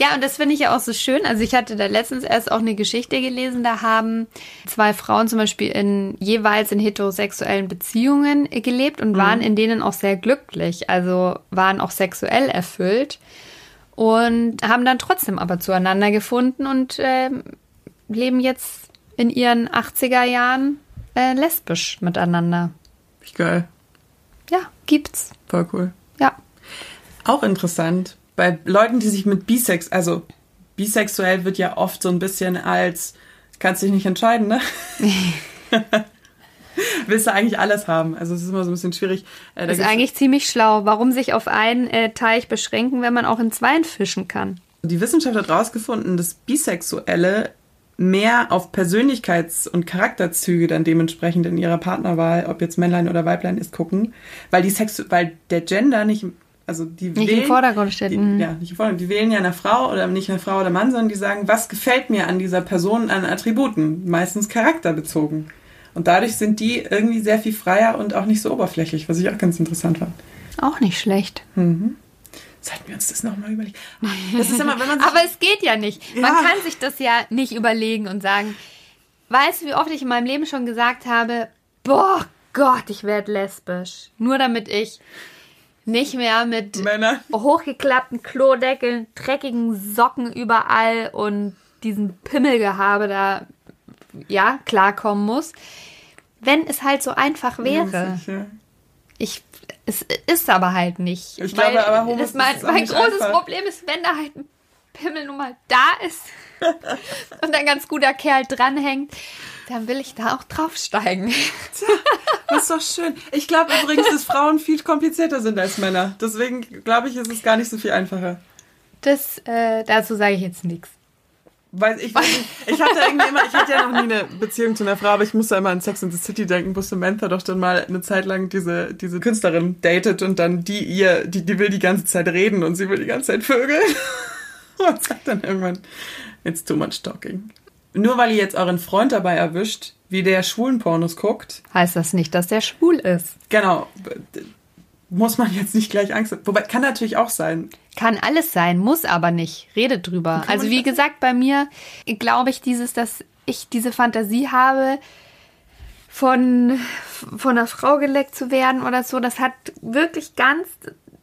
Ja, und das finde ich ja auch so schön. Also ich hatte da letztens erst auch eine Geschichte gelesen, da haben zwei Frauen zum Beispiel in jeweils in heterosexuellen Beziehungen gelebt und mhm. waren in denen auch sehr glücklich, also waren auch sexuell erfüllt und haben dann trotzdem aber zueinander gefunden und äh, leben jetzt in ihren 80er Jahren äh, lesbisch miteinander. Wie geil. Ja, gibt's. Voll cool. Ja. Auch interessant bei Leuten, die sich mit Bisex, also bisexuell wird ja oft so ein bisschen als, kannst dich nicht entscheiden, ne? Willst du eigentlich alles haben? Also es ist immer so ein bisschen schwierig. Äh, da das ist eigentlich ziemlich schlau. Warum sich auf einen äh, Teich beschränken, wenn man auch in zweien fischen kann? Die Wissenschaft hat herausgefunden, dass Bisexuelle mehr auf Persönlichkeits- und Charakterzüge dann dementsprechend in ihrer Partnerwahl, ob jetzt Männlein oder Weiblein ist, gucken, weil die Sexu weil der Gender nicht also die nicht wählen, im Vordergrund steht. Die, mhm. ja, nicht im Vordergrund. Die wählen ja eine Frau oder nicht eine Frau oder Mann, sondern die sagen, was gefällt mir an dieser Person an Attributen, meistens charakterbezogen. Und dadurch sind die irgendwie sehr viel freier und auch nicht so oberflächlich, was ich auch ganz interessant fand. Auch nicht schlecht. Mhm. Sollten wir uns das nochmal überlegen. Das ist immer, wenn man Aber es geht ja nicht. Ja. Man kann sich das ja nicht überlegen und sagen, weißt du, wie oft ich in meinem Leben schon gesagt habe, boah Gott, ich werde lesbisch. Nur damit ich nicht mehr mit Männer. hochgeklappten Klodeckeln, dreckigen Socken überall und diesen Pimmelgehabe da, ja, klarkommen muss. Wenn es halt so einfach wäre. Ja, ich, es ist aber halt nicht. Ich glaube, aber Homos das mein, mein großes einfach. Problem ist, wenn da halt ein Pimmel nun mal da ist und ein ganz guter Kerl dranhängt, dann will ich da auch draufsteigen. Tja, das ist doch schön. Ich glaube übrigens, dass Frauen viel komplizierter sind als Männer. Deswegen glaube ich, ist es gar nicht so viel einfacher. Das, äh, dazu sage ich jetzt nichts. Weil ich, ich hatte irgendwie immer, ich hatte ja noch nie eine Beziehung zu einer Frau, aber ich musste immer an Sex in the City denken, wo Samantha doch dann mal eine Zeit lang diese, diese Künstlerin datet und dann die ihr, die, die will die ganze Zeit reden und sie will die ganze Zeit vögeln. Und sagt dann irgendwann, it's too much talking nur weil ihr jetzt euren Freund dabei erwischt, wie der schwulen Pornos guckt. Heißt das nicht, dass der schwul ist. Genau. Muss man jetzt nicht gleich Angst haben. Wobei, kann natürlich auch sein. Kann alles sein, muss aber nicht. Redet drüber. Also wie gesagt, bei mir glaube ich dieses, dass ich diese Fantasie habe, von, von einer Frau geleckt zu werden oder so. Das hat wirklich ganz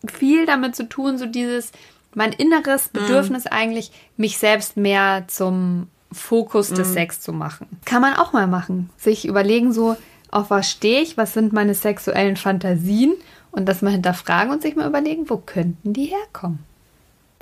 viel damit zu tun, so dieses, mein inneres mhm. Bedürfnis mhm. eigentlich, mich selbst mehr zum Fokus des mhm. Sex zu machen. Kann man auch mal machen. Sich überlegen, so, auf was stehe ich, was sind meine sexuellen Fantasien und das mal hinterfragen und sich mal überlegen, wo könnten die herkommen.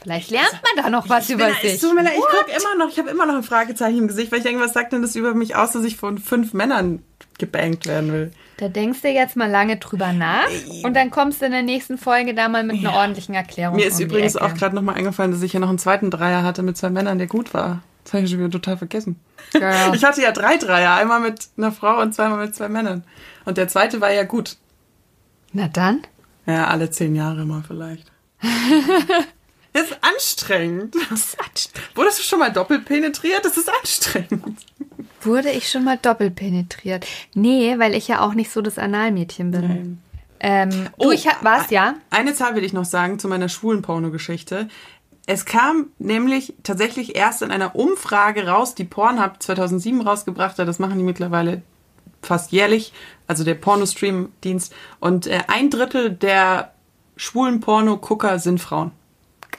Vielleicht lernt man da noch was über sich. Tut mir leid, ich gucke immer noch, ich habe immer noch ein Fragezeichen im Gesicht, weil ich denke, was sagt denn das über mich aus, dass ich von fünf Männern gebankt werden will? Da denkst du jetzt mal lange drüber nach und dann kommst du in der nächsten Folge da mal mit einer ja. ordentlichen Erklärung. Mir ist um übrigens auch gerade nochmal eingefallen, dass ich ja noch einen zweiten Dreier hatte mit zwei Männern, der gut war. Das habe ich schon wieder total vergessen. Ja. Ich hatte ja drei Dreier, einmal mit einer Frau und zweimal mit zwei Männern. Und der zweite war ja gut. Na dann? Ja, alle zehn Jahre mal vielleicht. Das ist anstrengend. Das ist anstrengend. Wurdest du schon mal doppelt penetriert? Das ist anstrengend. Wurde ich schon mal doppelt penetriert? Nee, weil ich ja auch nicht so das Analmädchen bin. Nein. Ähm, du, oh, ich was, ja? Eine Zahl will ich noch sagen zu meiner schwulen Pornogeschichte. Es kam nämlich tatsächlich erst in einer Umfrage raus, die Pornhub 2007 rausgebracht hat. Das machen die mittlerweile fast jährlich, also der Pornostream-Dienst. Und äh, ein Drittel der schwulen Porno-Gucker sind Frauen.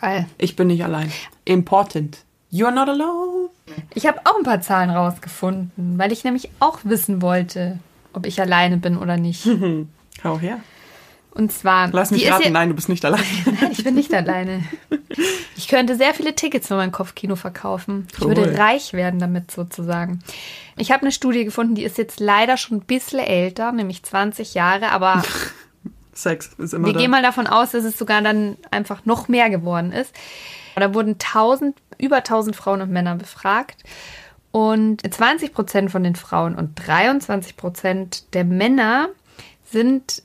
Geil. Ich bin nicht allein. Important. You're not alone. Ich habe auch ein paar Zahlen rausgefunden, weil ich nämlich auch wissen wollte, ob ich alleine bin oder nicht. Hau her. Und zwar. Lass mich raten, nein, du bist nicht alleine. nein, ich bin nicht alleine. Ich könnte sehr viele Tickets für mein Kopfkino verkaufen. Ich cool. würde reich werden damit sozusagen. Ich habe eine Studie gefunden, die ist jetzt leider schon ein bisschen älter, nämlich 20 Jahre, aber. Sex ist immer Wir da. gehen mal davon aus, dass es sogar dann einfach noch mehr geworden ist. Da wurden 1000, über 1000 Frauen und Männer befragt. Und 20 Prozent von den Frauen und 23 Prozent der Männer sind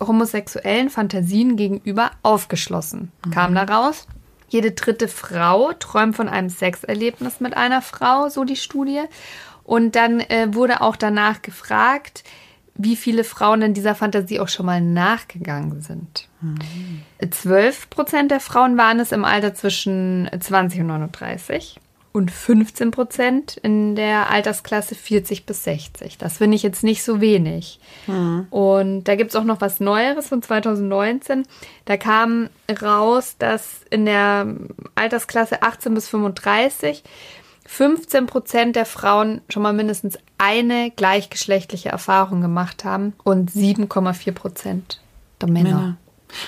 homosexuellen Fantasien gegenüber aufgeschlossen. Mhm. Kam daraus. Jede dritte Frau träumt von einem Sexerlebnis mit einer Frau, so die Studie. Und dann äh, wurde auch danach gefragt, wie viele Frauen in dieser Fantasie auch schon mal nachgegangen sind. Mhm. 12 Prozent der Frauen waren es im Alter zwischen 20 und 39 und 15 Prozent in der Altersklasse 40 bis 60. Das finde ich jetzt nicht so wenig. Mhm. Und da gibt es auch noch was Neueres von 2019. Da kam raus, dass in der Altersklasse 18 bis 35 15 Prozent der Frauen schon mal mindestens eine gleichgeschlechtliche Erfahrung gemacht haben und 7,4 Prozent der Männer. Männer.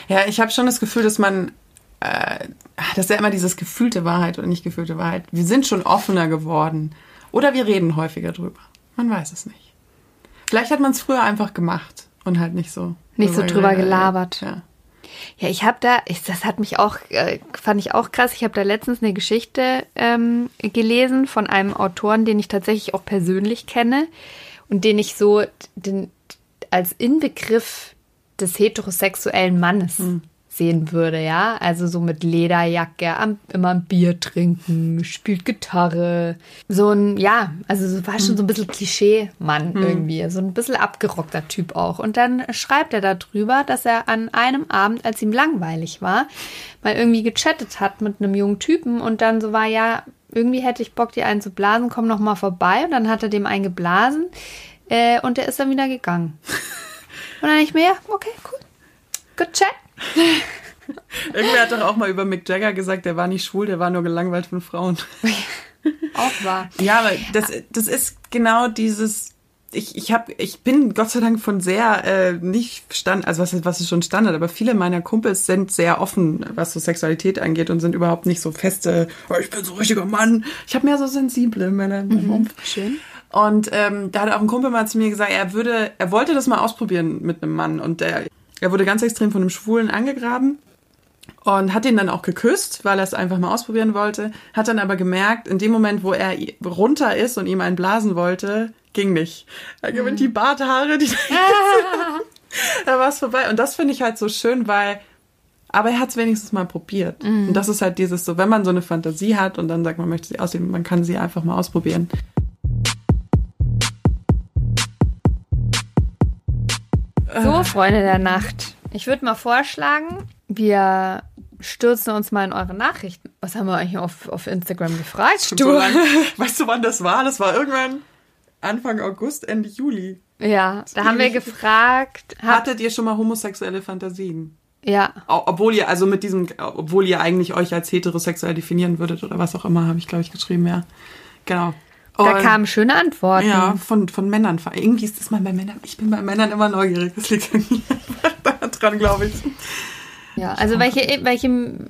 Ja, ich habe schon das Gefühl, dass man äh, das ist ja immer dieses gefühlte Wahrheit oder nicht gefühlte Wahrheit. Wir sind schon offener geworden. Oder wir reden häufiger drüber. Man weiß es nicht. Vielleicht hat man es früher einfach gemacht und halt nicht so. Nicht so drüber gelabert. Ja. Ja, ich habe da, ich, das hat mich auch, äh, fand ich auch krass. Ich habe da letztens eine Geschichte ähm, gelesen von einem Autoren, den ich tatsächlich auch persönlich kenne und den ich so den, als Inbegriff des heterosexuellen Mannes sehen würde, ja. Also so mit Lederjacke, am, immer ein Bier trinken, spielt Gitarre. So ein, ja, also so war schon so ein bisschen Klischee-Mann irgendwie. So ein bisschen abgerockter Typ auch. Und dann schreibt er darüber, dass er an einem Abend, als ihm langweilig war, mal irgendwie gechattet hat mit einem jungen Typen und dann so war, ja, irgendwie hätte ich Bock, dir einen zu blasen, komm noch mal vorbei. Und dann hat er dem einen geblasen äh, und der ist dann wieder gegangen. Und dann ich mir, ja, okay, cool. Good chat. Irgendwer hat doch auch mal über Mick Jagger gesagt, der war nicht schwul, der war nur gelangweilt von Frauen. Auch wahr. Ja, aber das, das ist genau dieses. Ich, ich, hab, ich bin Gott sei Dank von sehr äh, nicht Stand, also was, ist- was ist schon Standard, aber viele meiner Kumpels sind sehr offen, was so Sexualität angeht und sind überhaupt nicht so feste, oh, ich bin so ein richtiger Mann. Ich habe mehr so sensible Männer in meinem Umfeld. Schön. Und ähm, da hat auch ein Kumpel mal zu mir gesagt, er würde, er wollte das mal ausprobieren mit einem Mann und der, er wurde ganz extrem von einem Schwulen angegraben und hat ihn dann auch geküsst, weil er es einfach mal ausprobieren wollte. Hat dann aber gemerkt, in dem Moment, wo er runter ist und ihm einen blasen wollte, ging nicht. Er gewinnt die Barthaare, die da war es vorbei. Und das finde ich halt so schön, weil aber er hat es wenigstens mal probiert. Und das ist halt dieses so, wenn man so eine Fantasie hat und dann sagt, man möchte sie ausleben, man kann sie einfach mal ausprobieren. So, Freunde der Nacht. Ich würde mal vorschlagen, wir stürzen uns mal in eure Nachrichten. Was haben wir eigentlich auf, auf Instagram gefragt? Lang, weißt du, wann das war? Das war irgendwann Anfang August, Ende Juli. Ja, da haben wir gefragt. Hattet ihr schon mal homosexuelle Fantasien? ja, Obwohl ihr, also mit diesem, obwohl ihr eigentlich euch als heterosexuell definieren würdet oder was auch immer, habe ich, glaube ich, geschrieben, ja. Genau. Da Und- kamen schöne Antworten. Ja, von, von Männern. Irgendwie ist das mal bei Männern. Ich bin bei Männern immer neugierig. Das liegt irgendwie dran, glaube ich. Ja, also welche, welche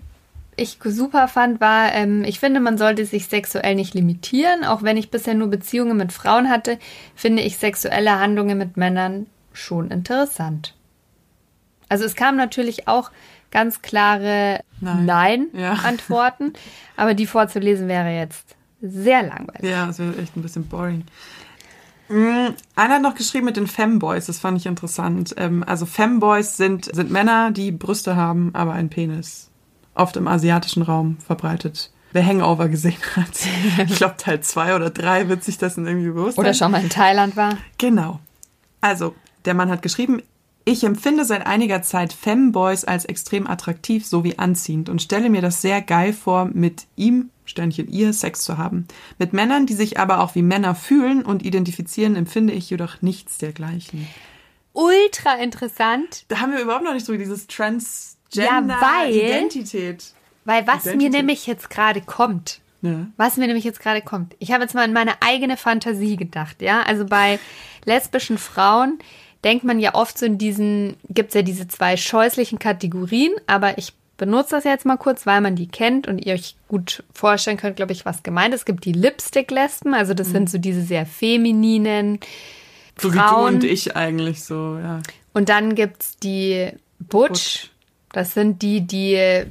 ich super fand, war, ähm, ich finde, man sollte sich sexuell nicht limitieren. Auch wenn ich bisher nur Beziehungen mit Frauen hatte, finde ich sexuelle Handlungen mit Männern schon interessant. Also es kamen natürlich auch ganz klare Nein. Ja. Nein-Antworten, aber die vorzulesen wäre jetzt sehr langweilig. Ja, das wäre echt ein bisschen boring. Mm, Einer hat noch geschrieben mit den Femboys, das fand ich interessant. Ähm, Also Femboys sind, sind Männer, die Brüste haben, aber einen Penis. Oft im asiatischen Raum verbreitet. Wer Hangover gesehen hat. Ich glaube Teil 2 oder 3 wird sich das irgendwie bewusst Oder sein. schon mal in Thailand war. Genau. Also, der Mann hat geschrieben, ich empfinde seit einiger Zeit Femboys als extrem attraktiv sowie anziehend und stelle mir das sehr geil vor, mit ihm, Sternchen ihr, Sex zu haben. Mit Männern, die sich aber auch wie Männer fühlen und identifizieren, empfinde ich jedoch nichts dergleichen. Ultra interessant, Da haben wir überhaupt noch nicht so dieses Ja, weil- Transgender-Identität. weil was mir Identität. nämlich jetzt gerade kommt, Ja. Was mir nämlich jetzt gerade kommt. Ich habe jetzt mal an meine eigene Fantasie gedacht, ja. Also bei lesbischen Frauen denkt man ja oft so in diesen, gibt es ja diese zwei scheußlichen Kategorien, aber ich benutze das jetzt mal kurz, weil man die kennt und ihr euch gut vorstellen könnt, glaube ich, was gemeint ist. Es gibt die Lipstick-Lesben, also das sind so diese sehr femininen So wie du Frauen. und ich eigentlich so, ja. Und dann gibt's die Butch. Butch. Das sind die, die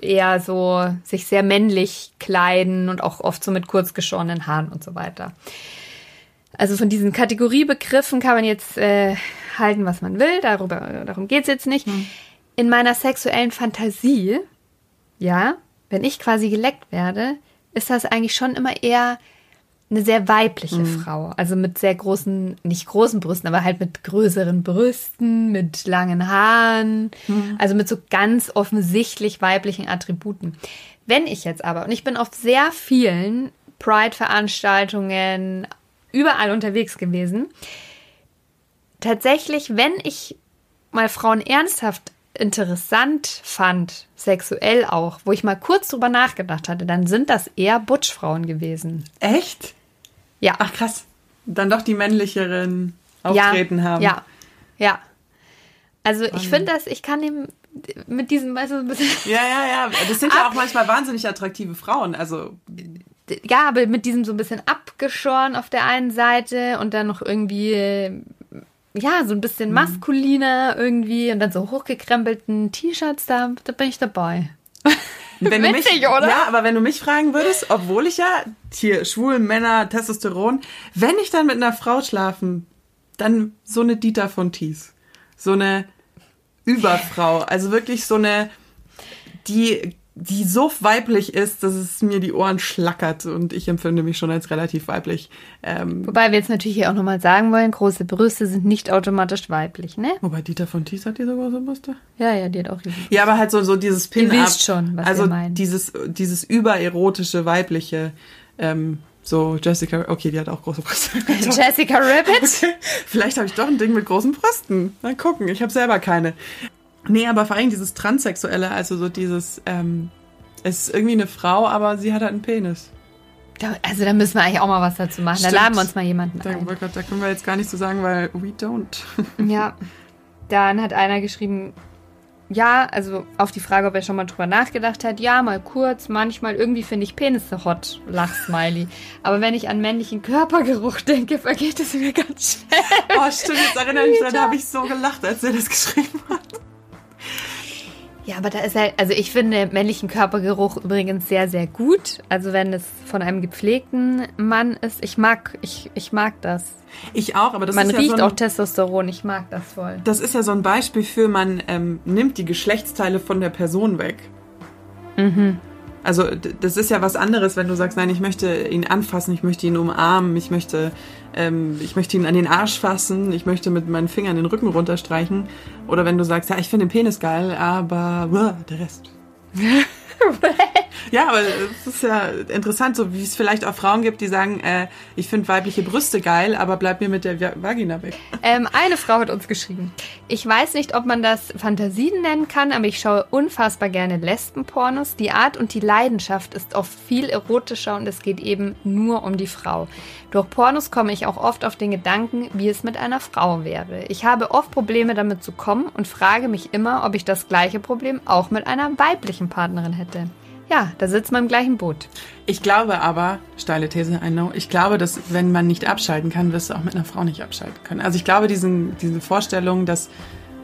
eher so sich sehr männlich kleiden und auch oft so mit kurz geschorenen Haaren und so weiter. Also von diesen Kategoriebegriffen kann man jetzt äh, halten, was man will. Darüber, darum geht's jetzt nicht. In meiner sexuellen Fantasie, ja, wenn ich quasi geleckt werde, ist das eigentlich schon immer eher eine sehr weibliche Frau. Also mit sehr großen, nicht großen Brüsten, aber halt mit größeren Brüsten, mit langen Haaren. Also mit so ganz offensichtlich weiblichen Attributen. Wenn ich jetzt aber, und ich bin auf sehr vielen Pride-Veranstaltungen überall unterwegs gewesen, tatsächlich, wenn ich mal Frauen ernsthaft interessant fand, sexuell auch, wo ich mal kurz drüber nachgedacht hatte, dann sind das eher Butch-Frauen gewesen. Echt? Ja. Ach krass. Dann doch die männlicheren Auftreten ja, haben. Ja, ja. Also ich finde das, ich kann dem mit diesem, weißt du, ein bisschen. Ja, ja, ja. Das sind ja auch manchmal wahnsinnig attraktive Frauen. Also, ja, aber mit diesem so ein bisschen abgeschoren auf der einen Seite und dann noch irgendwie, ja, so ein bisschen Mhm. maskuliner irgendwie und dann so hochgekrempelten T-Shirts, da, da bin ich dabei. wenn du mich, Witzig, oder? Ja, aber wenn du mich fragen würdest, obwohl ich ja hier schwul, Männer, Testosteron, wenn ich dann mit einer Frau schlafen, dann so eine Dieter von Thies. So eine Überfrau. Also wirklich so eine, die, die so weiblich ist, dass es mir die Ohren schlackert und ich empfinde mich schon als relativ weiblich. Ähm, Wobei wir jetzt natürlich hier auch nochmal sagen wollen, große Brüste sind nicht automatisch weiblich, ne? wobei Dieter von Thies hat diese große Brüste. Ja, ja, die hat auch riesen. Ja, aber halt so, so dieses Pin-Up. wisst schon, was also wir meinen. dieses, dieses übererotische, weibliche, ähm, so Jessica, okay, die hat auch große Brüste. Jessica Rabbit? Vielleicht habe ich doch ein Ding mit großen Brüsten. Mal gucken, ich habe selber keine. Nee, aber vor allem dieses Transsexuelle, also so dieses, ähm, es ist irgendwie eine Frau, aber sie hat halt einen Penis. Da, also da müssen wir eigentlich auch mal was dazu machen. Da Stimmt. laden wir uns mal jemanden Da, ein. Gott, da können wir jetzt gar nicht so sagen, weil we don't. Ja. Dann hat einer geschrieben, ja, also auf die Frage, ob er schon mal drüber nachgedacht hat, ja, mal kurz, manchmal irgendwie finde ich Penisse hot, Lachsmiley. Aber wenn ich an männlichen Körpergeruch denke, vergeht es mir ganz schnell. Oh, stimmt, jetzt erinnere ich mich, da habe ich so gelacht, als er das geschrieben hat. Ja, aber da ist halt, also ich finde männlichen Körpergeruch übrigens sehr, sehr gut. Also wenn es von einem gepflegten Mann ist, ich mag, ich, ich mag das. Ich auch, aber das Man ist riecht ja so ein, auch Testosteron, ich mag das voll. Das ist ja so ein Beispiel für, man ähm, nimmt die Geschlechtsteile von der Person weg. Also das ist ja was anderes, wenn du sagst, nein, ich möchte ihn anfassen, ich möchte ihn umarmen, ich möchte, ähm, ich möchte ihn an den Arsch fassen, ich möchte mit meinen Fingern den Rücken runterstreichen. Oder wenn du sagst, ja, ich finde den Penis geil, aber uah, der Rest. Ja, aber es ist ja interessant, so wie es vielleicht auch Frauen gibt, die sagen, äh, ich finde weibliche Brüste geil, aber bleib mir mit der Va- Vagina weg. Ähm, eine Frau hat uns geschrieben. Ich weiß nicht, ob man das Fantasien nennen kann, aber ich schaue unfassbar gerne Lesbenpornos. Die Art und die Leidenschaft ist oft viel erotischer und es geht eben nur um die Frau. Durch Pornos komme ich auch oft auf den Gedanken, wie es mit einer Frau wäre. Ich habe oft Probleme damit zu kommen und frage mich immer, ob ich das gleiche Problem auch mit einer weiblichen Partnerin hätte. Ja, da sitzt man im gleichen Boot. Ich glaube aber, steile These, I know, ich glaube, dass wenn man nicht abschalten kann, wirst du auch mit einer Frau nicht abschalten können. Also ich glaube, diesen, diese Vorstellung, dass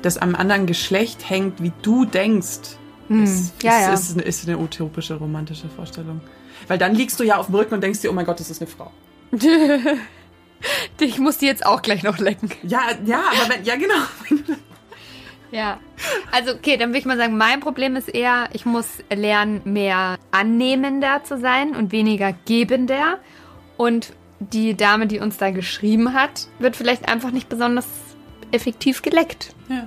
das am anderen Geschlecht hängt, wie du denkst, ist, Hm, ja, ist, ja. Ist, eine, ist eine utopische, romantische Vorstellung. Weil dann liegst du ja auf dem Rücken und denkst dir, oh mein Gott, das ist eine Frau. Ich muss die jetzt auch gleich noch lecken. Ja, ja, aber wenn, ja genau. Ja. Also, okay, dann würde ich mal sagen, mein Problem ist eher, ich muss lernen, mehr annehmender zu sein und weniger gebender. Und die Dame, die uns da geschrieben hat, wird vielleicht einfach nicht besonders effektiv geleckt. Ja.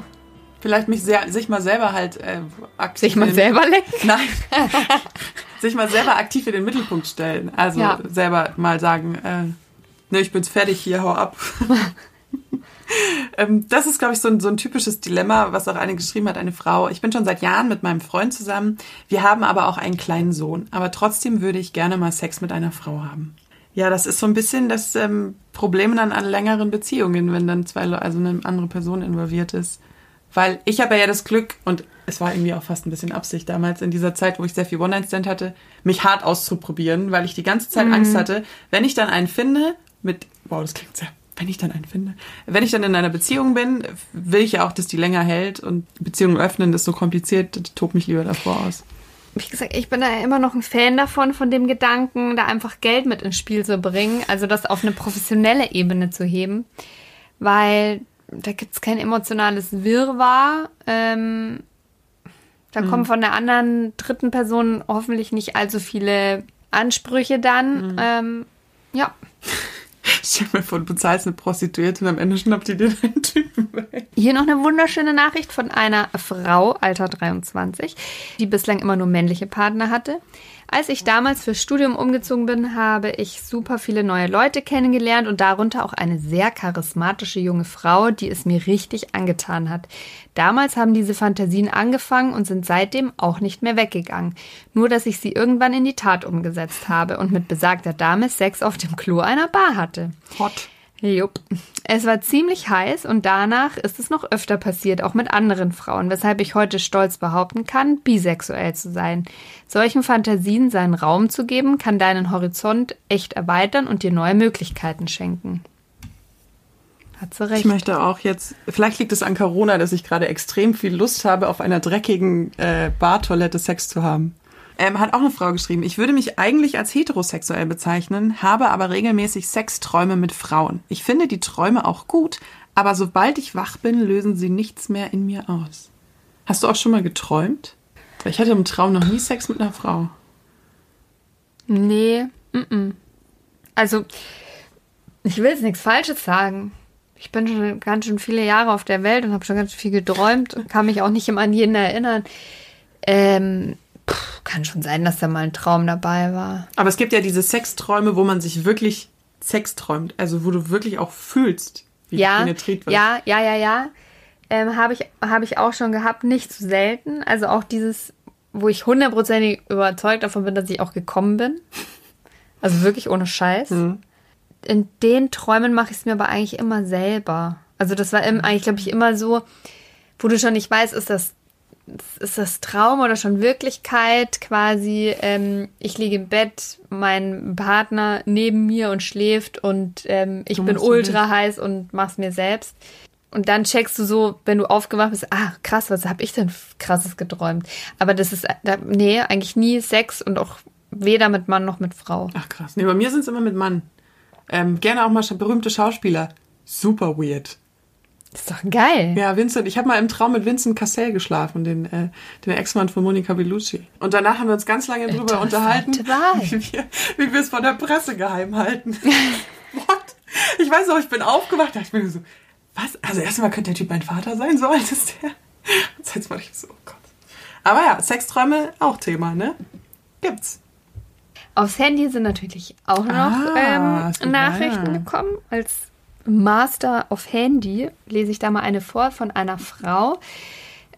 Vielleicht mich sehr, sich mal selber halt äh, aktiv Sich mal selber lecken? Nein. sich mal selber aktiv in den Mittelpunkt stellen. Also Ja. selber mal sagen, äh, ne, ich bin's fertig hier, hau ab. ähm, das ist, glaube ich, so ein, so ein typisches Dilemma, was auch eine geschrieben hat, eine Frau. Ich bin schon seit Jahren mit meinem Freund zusammen. Wir haben aber auch einen kleinen Sohn. Aber trotzdem würde ich gerne mal Sex mit einer Frau haben. Ja, das ist so ein bisschen das ähm, Problem dann an längeren Beziehungen, wenn dann zwei, also eine andere Person involviert ist. Weil ich habe ja das Glück, und es war irgendwie auch fast ein bisschen Absicht damals in dieser Zeit, wo ich sehr viel One-Night-Stand hatte, mich hart auszuprobieren, weil ich die ganze Zeit Angst hatte, wenn ich dann einen finde, mit, wow, das klingt sehr, wenn ich dann einen finde, wenn ich dann in einer Beziehung bin, will ich ja auch, dass die länger hält und Beziehungen öffnen ist so kompliziert, ich tob mich lieber davor aus. Wie gesagt, ich bin da immer noch ein Fan davon, von dem Gedanken, da einfach Geld mit ins Spiel zu bringen, also das auf eine professionelle Ebene zu heben, weil da gibt's kein emotionales Wirrwarr. Ähm, da kommen von der anderen dritten Person hoffentlich nicht allzu viele Ansprüche dann. Ähm, ja. Stell mir vor, du bezahlst eine Prostituierte und am Ende schnappt die dir deinen Typen weg. Hier noch eine wunderschöne Nachricht von einer Frau, Alter 23, die bislang immer nur männliche Partner hatte. Als ich damals fürs Studium umgezogen bin, habe ich super viele neue Leute kennengelernt und darunter auch eine sehr charismatische junge Frau, die es mir richtig angetan hat. Damals haben diese Fantasien angefangen und sind seitdem auch nicht mehr weggegangen. Nur, dass ich sie irgendwann in die Tat umgesetzt habe und mit besagter Dame Sex auf dem Klo einer Bar hatte. Hot. Jupp. Es war ziemlich heiß und danach ist es noch öfter passiert, auch mit anderen Frauen, weshalb ich heute stolz behaupten kann, bisexuell zu sein. Solchen Fantasien seinen Raum zu geben, kann deinen Horizont echt erweitern und dir neue Möglichkeiten schenken. Hat sie recht. Ich möchte auch jetzt, vielleicht liegt es an Corona, dass ich gerade extrem viel Lust habe, auf einer dreckigen äh, Bartoilette Sex zu haben. Ähm, hat auch eine Frau geschrieben, ich würde mich eigentlich als heterosexuell bezeichnen, habe aber regelmäßig Sexträume mit Frauen. Ich finde die Träume auch gut, aber sobald ich wach bin, lösen sie nichts mehr in mir aus. Hast du auch schon mal geträumt? Ich hatte im Traum noch nie Sex mit einer Frau. Nee, mm -mm. also ich will jetzt nichts Falsches sagen. Ich bin schon ganz schön viele Jahre auf der Welt und habe schon ganz viel geträumt und kann mich auch nicht immer an jeden erinnern. Ähm, pff, kann schon sein, dass da mal ein Traum dabei war. Aber es gibt ja diese Sexträume, wo man sich wirklich Sex träumt. Also wo du wirklich auch fühlst, wie ja, penetriert wird. ja, ja, ja, ja. Ähm, habe ich, hab ich auch schon gehabt, nicht zu selten. Also auch dieses, wo ich hundertprozentig überzeugt davon bin, dass ich auch gekommen bin. Also wirklich ohne Scheiß. Mhm. In den Träumen mache ich es mir aber eigentlich immer selber. Also das war im, eigentlich, glaube ich, immer so, wo du schon nicht weißt, ist das, ist das Traum oder schon Wirklichkeit quasi. Ähm, ich liege im Bett, mein Partner neben mir und schläft und ähm, ich bin ultra heiß und mach's mir selbst. Und dann checkst du so, wenn du aufgewacht bist, ah, krass, was habe ich denn krasses geträumt? Aber das ist, da, nee, eigentlich nie Sex und auch weder mit Mann noch mit Frau. Ach krass. Nee, bei mir sind es immer mit Mann. Ähm, gerne auch mal berühmte Schauspieler. Super weird. Ist doch geil. Ja, Vincent, ich habe mal im Traum mit Vincent Cassel geschlafen, den, äh, den Ex-Mann von Monica Bellucci. Und danach haben wir uns ganz lange drüber Interessante unterhalten, wie wir, wie wir es von der Presse geheim halten. What? Ich weiß noch, ich bin aufgewacht, dachte ich mir so, was? Also erstmal könnte der Typ mein Vater sein, so alt ist der. Und jetzt war ich so, oh Gott. Aber ja, Sexträume auch Thema, ne? Gibt's. Aufs Handy sind natürlich auch noch Ah, ähm, Nachrichten gekommen. Als Master of Handy lese ich da mal eine vor von einer Frau.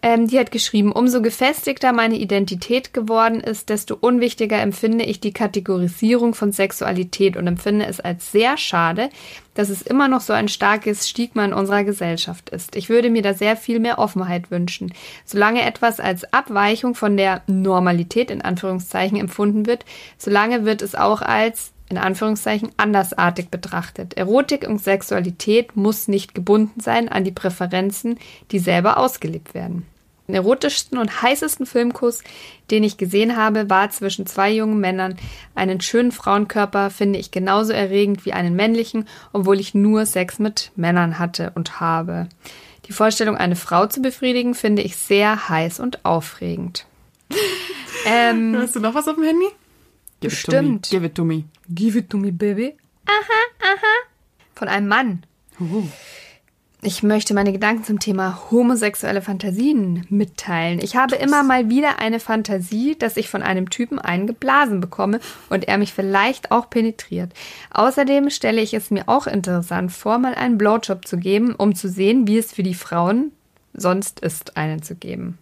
Ähm, die hat geschrieben, umso gefestigter meine Identität geworden ist, desto unwichtiger empfinde ich die Kategorisierung von Sexualität und empfinde es als sehr schade, dass es immer noch so ein starkes Stigma in unserer Gesellschaft ist. Ich würde mir da sehr viel mehr Offenheit wünschen. Solange etwas als Abweichung von der Normalität in Anführungszeichen empfunden wird, solange wird es auch als in Anführungszeichen andersartig betrachtet. Erotik und Sexualität muss nicht gebunden sein an die Präferenzen, die selber ausgelebt werden. Den erotischsten und heißesten Filmkuss, den ich gesehen habe, war zwischen zwei jungen Männern. Einen schönen Frauenkörper finde ich genauso erregend wie einen männlichen, obwohl ich nur Sex mit Männern hatte und habe. Die Vorstellung, eine Frau zu befriedigen, finde ich sehr heiß und aufregend. Ähm, Hast du noch was auf dem Handy? Give Bestimmt. It to me. Give it to me, baby. Aha, aha. Von einem Mann. Give it. Uh. Ich möchte meine Gedanken zum Thema homosexuelle Fantasien mitteilen. Ich habe immer mal wieder eine Fantasie, dass ich von einem Typen eingeblasen bekomme und er mich vielleicht auch penetriert. Außerdem stelle ich es mir auch interessant vor, mal einen Blowjob zu geben, um zu sehen, wie es für die Frauen sonst ist, einen zu geben.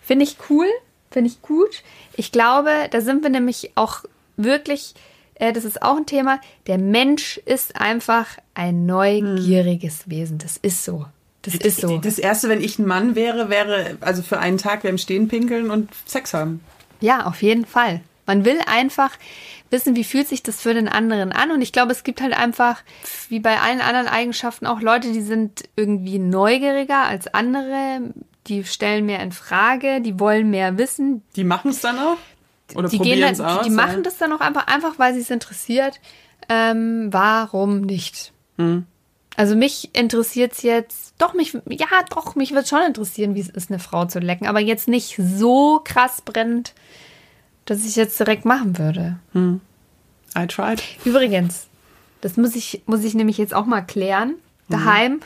Finde ich cool, finde ich gut. Ich glaube, da sind wir nämlich auch wirklich, äh, das ist auch ein Thema, der Mensch ist einfach ein neugieriges Wesen. Das ist so. Das ist so. Das erste, wenn ich ein Mann wäre, wäre, also für einen Tag wäre im Stehen pinkeln und Sex haben. Ja, auf jeden Fall. Man will einfach wissen, wie fühlt sich das für den anderen an. Und ich glaube, es gibt halt einfach, wie bei allen anderen Eigenschaften, auch Leute, die sind irgendwie neugieriger als andere. Die stellen mehr in Frage, die wollen mehr wissen, Die machen es dann auch? Oder die gehen dann, es aus? die machen das dann auch einfach, einfach weil sie es interessiert. Ähm, warum nicht? Hm. Also mich interessiert es jetzt, doch, mich, ja, doch, mich wird schon interessieren, wie es ist, eine Frau zu lecken, aber jetzt nicht so krass brennt, dass ich jetzt direkt machen würde. I tried. Übrigens, das muss ich, muss ich nämlich jetzt auch mal klären, daheim.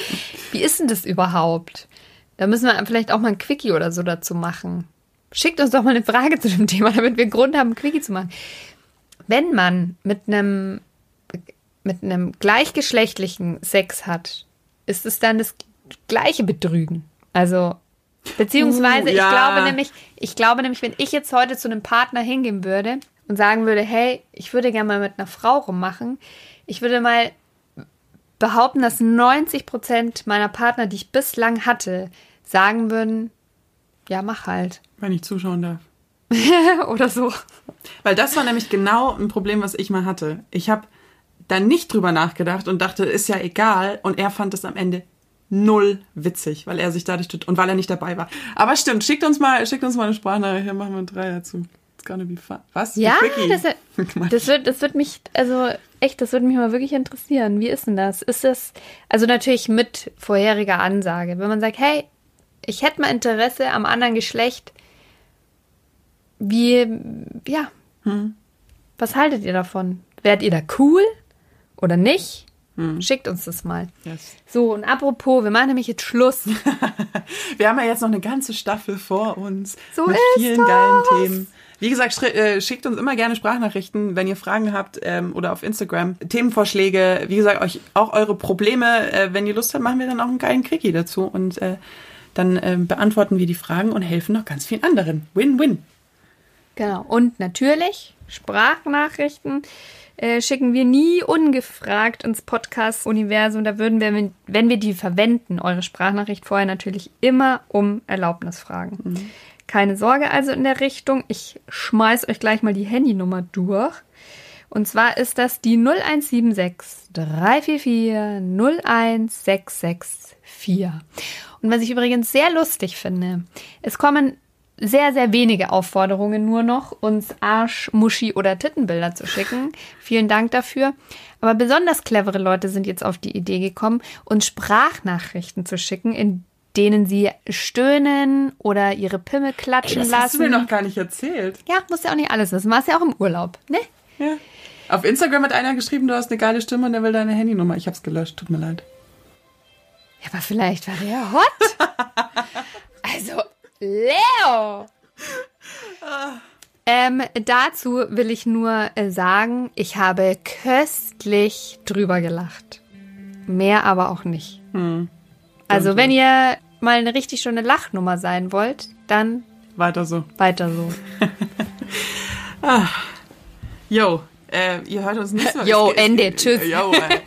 Wie ist denn das überhaupt? Da müssen wir vielleicht auch mal ein Quickie oder so dazu machen. Schickt uns doch mal eine Frage zu dem Thema, damit wir Grund haben, ein Quickie zu machen. Wenn man mit einem, mit einem gleichgeschlechtlichen Sex hat, ist es dann das gleiche Betrügen? Also, beziehungsweise, Uh, ich ja. glaube nämlich, ich glaube nämlich, wenn ich jetzt heute zu einem Partner hingehen würde und sagen würde, hey, ich würde gerne mal mit einer Frau rummachen, ich würde mal behaupten, dass 90 Prozent meiner Partner, die ich bislang hatte, sagen würden, ja, mach halt. Wenn ich zuschauen darf. Oder so. Weil das war nämlich genau ein Problem, was ich mal hatte. Ich habe da nicht drüber nachgedacht und dachte, ist ja egal. Und er fand es am Ende null witzig, weil er sich dadurch tut und weil er nicht dabei war. Aber stimmt, schickt uns mal, schickt uns mal eine Sprachnachricht, dann machen wir drei dazu. It's gonna be fun. Was? Ja, das, das, wird, das wird mich, also echt, das würde mich mal wirklich interessieren. Wie ist denn das? Ist das, also natürlich mit vorheriger Ansage, wenn man sagt, hey, ich hätte mal Interesse am anderen Geschlecht, wie, ja, Hm. was haltet ihr davon? Wärt ihr da cool oder nicht? Schickt uns das mal. Yes. So, und apropos, wir machen nämlich jetzt Schluss. Wir haben ja jetzt noch eine ganze Staffel vor uns So mit ist vielen das. geilen Themen. Wie gesagt, äh, schickt uns immer gerne Sprachnachrichten, wenn ihr Fragen habt ähm, oder auf Instagram. Themenvorschläge, wie gesagt, euch auch eure Probleme. Äh, wenn ihr Lust habt, machen wir dann auch einen geilen Quickie dazu und äh, dann ähm, beantworten wir die Fragen und helfen noch ganz vielen anderen. Win-win. Genau. Und natürlich, Sprachnachrichten äh, schicken wir nie ungefragt ins Podcast-Universum. Da würden wir, wenn wir die verwenden, eure Sprachnachricht vorher natürlich immer um Erlaubnis fragen. Keine Sorge also in der Richtung. Ich schmeiß euch gleich mal die Handynummer durch. Und zwar ist das die 0176 344 01664. Und was ich übrigens sehr lustig finde, es kommen sehr, sehr wenige Aufforderungen nur noch, uns Arsch, Muschi oder Tittenbilder zu schicken. Vielen Dank dafür. Aber besonders clevere Leute sind jetzt auf die Idee gekommen, uns Sprachnachrichten zu schicken, in denen sie stöhnen oder ihre Pimmel klatschen Das lassen. hast du mir noch gar nicht erzählt. ja, muss ja auch nicht alles wissen. Warst ja auch im Urlaub, ne? Ja. Auf Instagram hat einer geschrieben, du hast eine geile Stimme und der will deine Handynummer. Ich hab's gelöscht, tut mir leid. Ja, aber vielleicht war der hot. also, Leo! Ähm, dazu will ich nur äh, sagen, ich habe köstlich drüber gelacht. Mehr aber auch nicht. Also, wenn ihr mal eine richtig schöne Lachnummer sein wollt, dann Weiter so. weiter so. Yo, äh, ihr hört uns nicht so. Yo, Ende. Tschüss. Yo, äh,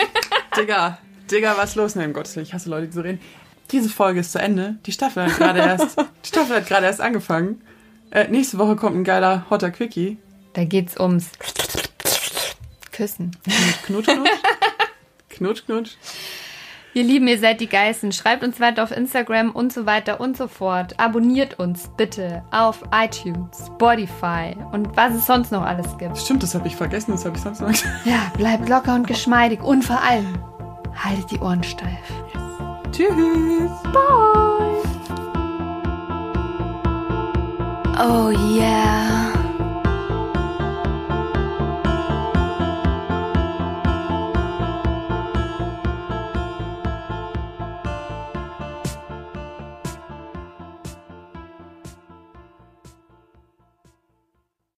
Digga, Digga, was los? Nein, um Gottes Willen, ich hasse Leute, die so reden. Diese Folge ist zu Ende. Die Staffel hat gerade erst, die Staffel hat gerade erst angefangen. Äh, nächste Woche kommt ein geiler hotter Quickie. Da geht's ums Küssen. Knutsch, knutsch. knutsch, knutsch. Ihr Lieben, ihr seid die Geisten. Schreibt uns weiter auf Instagram und so weiter und so fort. Abonniert uns bitte auf iTunes, Spotify und was es sonst noch alles gibt. Stimmt, das habe ich vergessen, das habe ich sonst noch gesagt. Ja, bleibt locker und geschmeidig und vor allem haltet die Ohren steif. Tschüss. Oh yeah.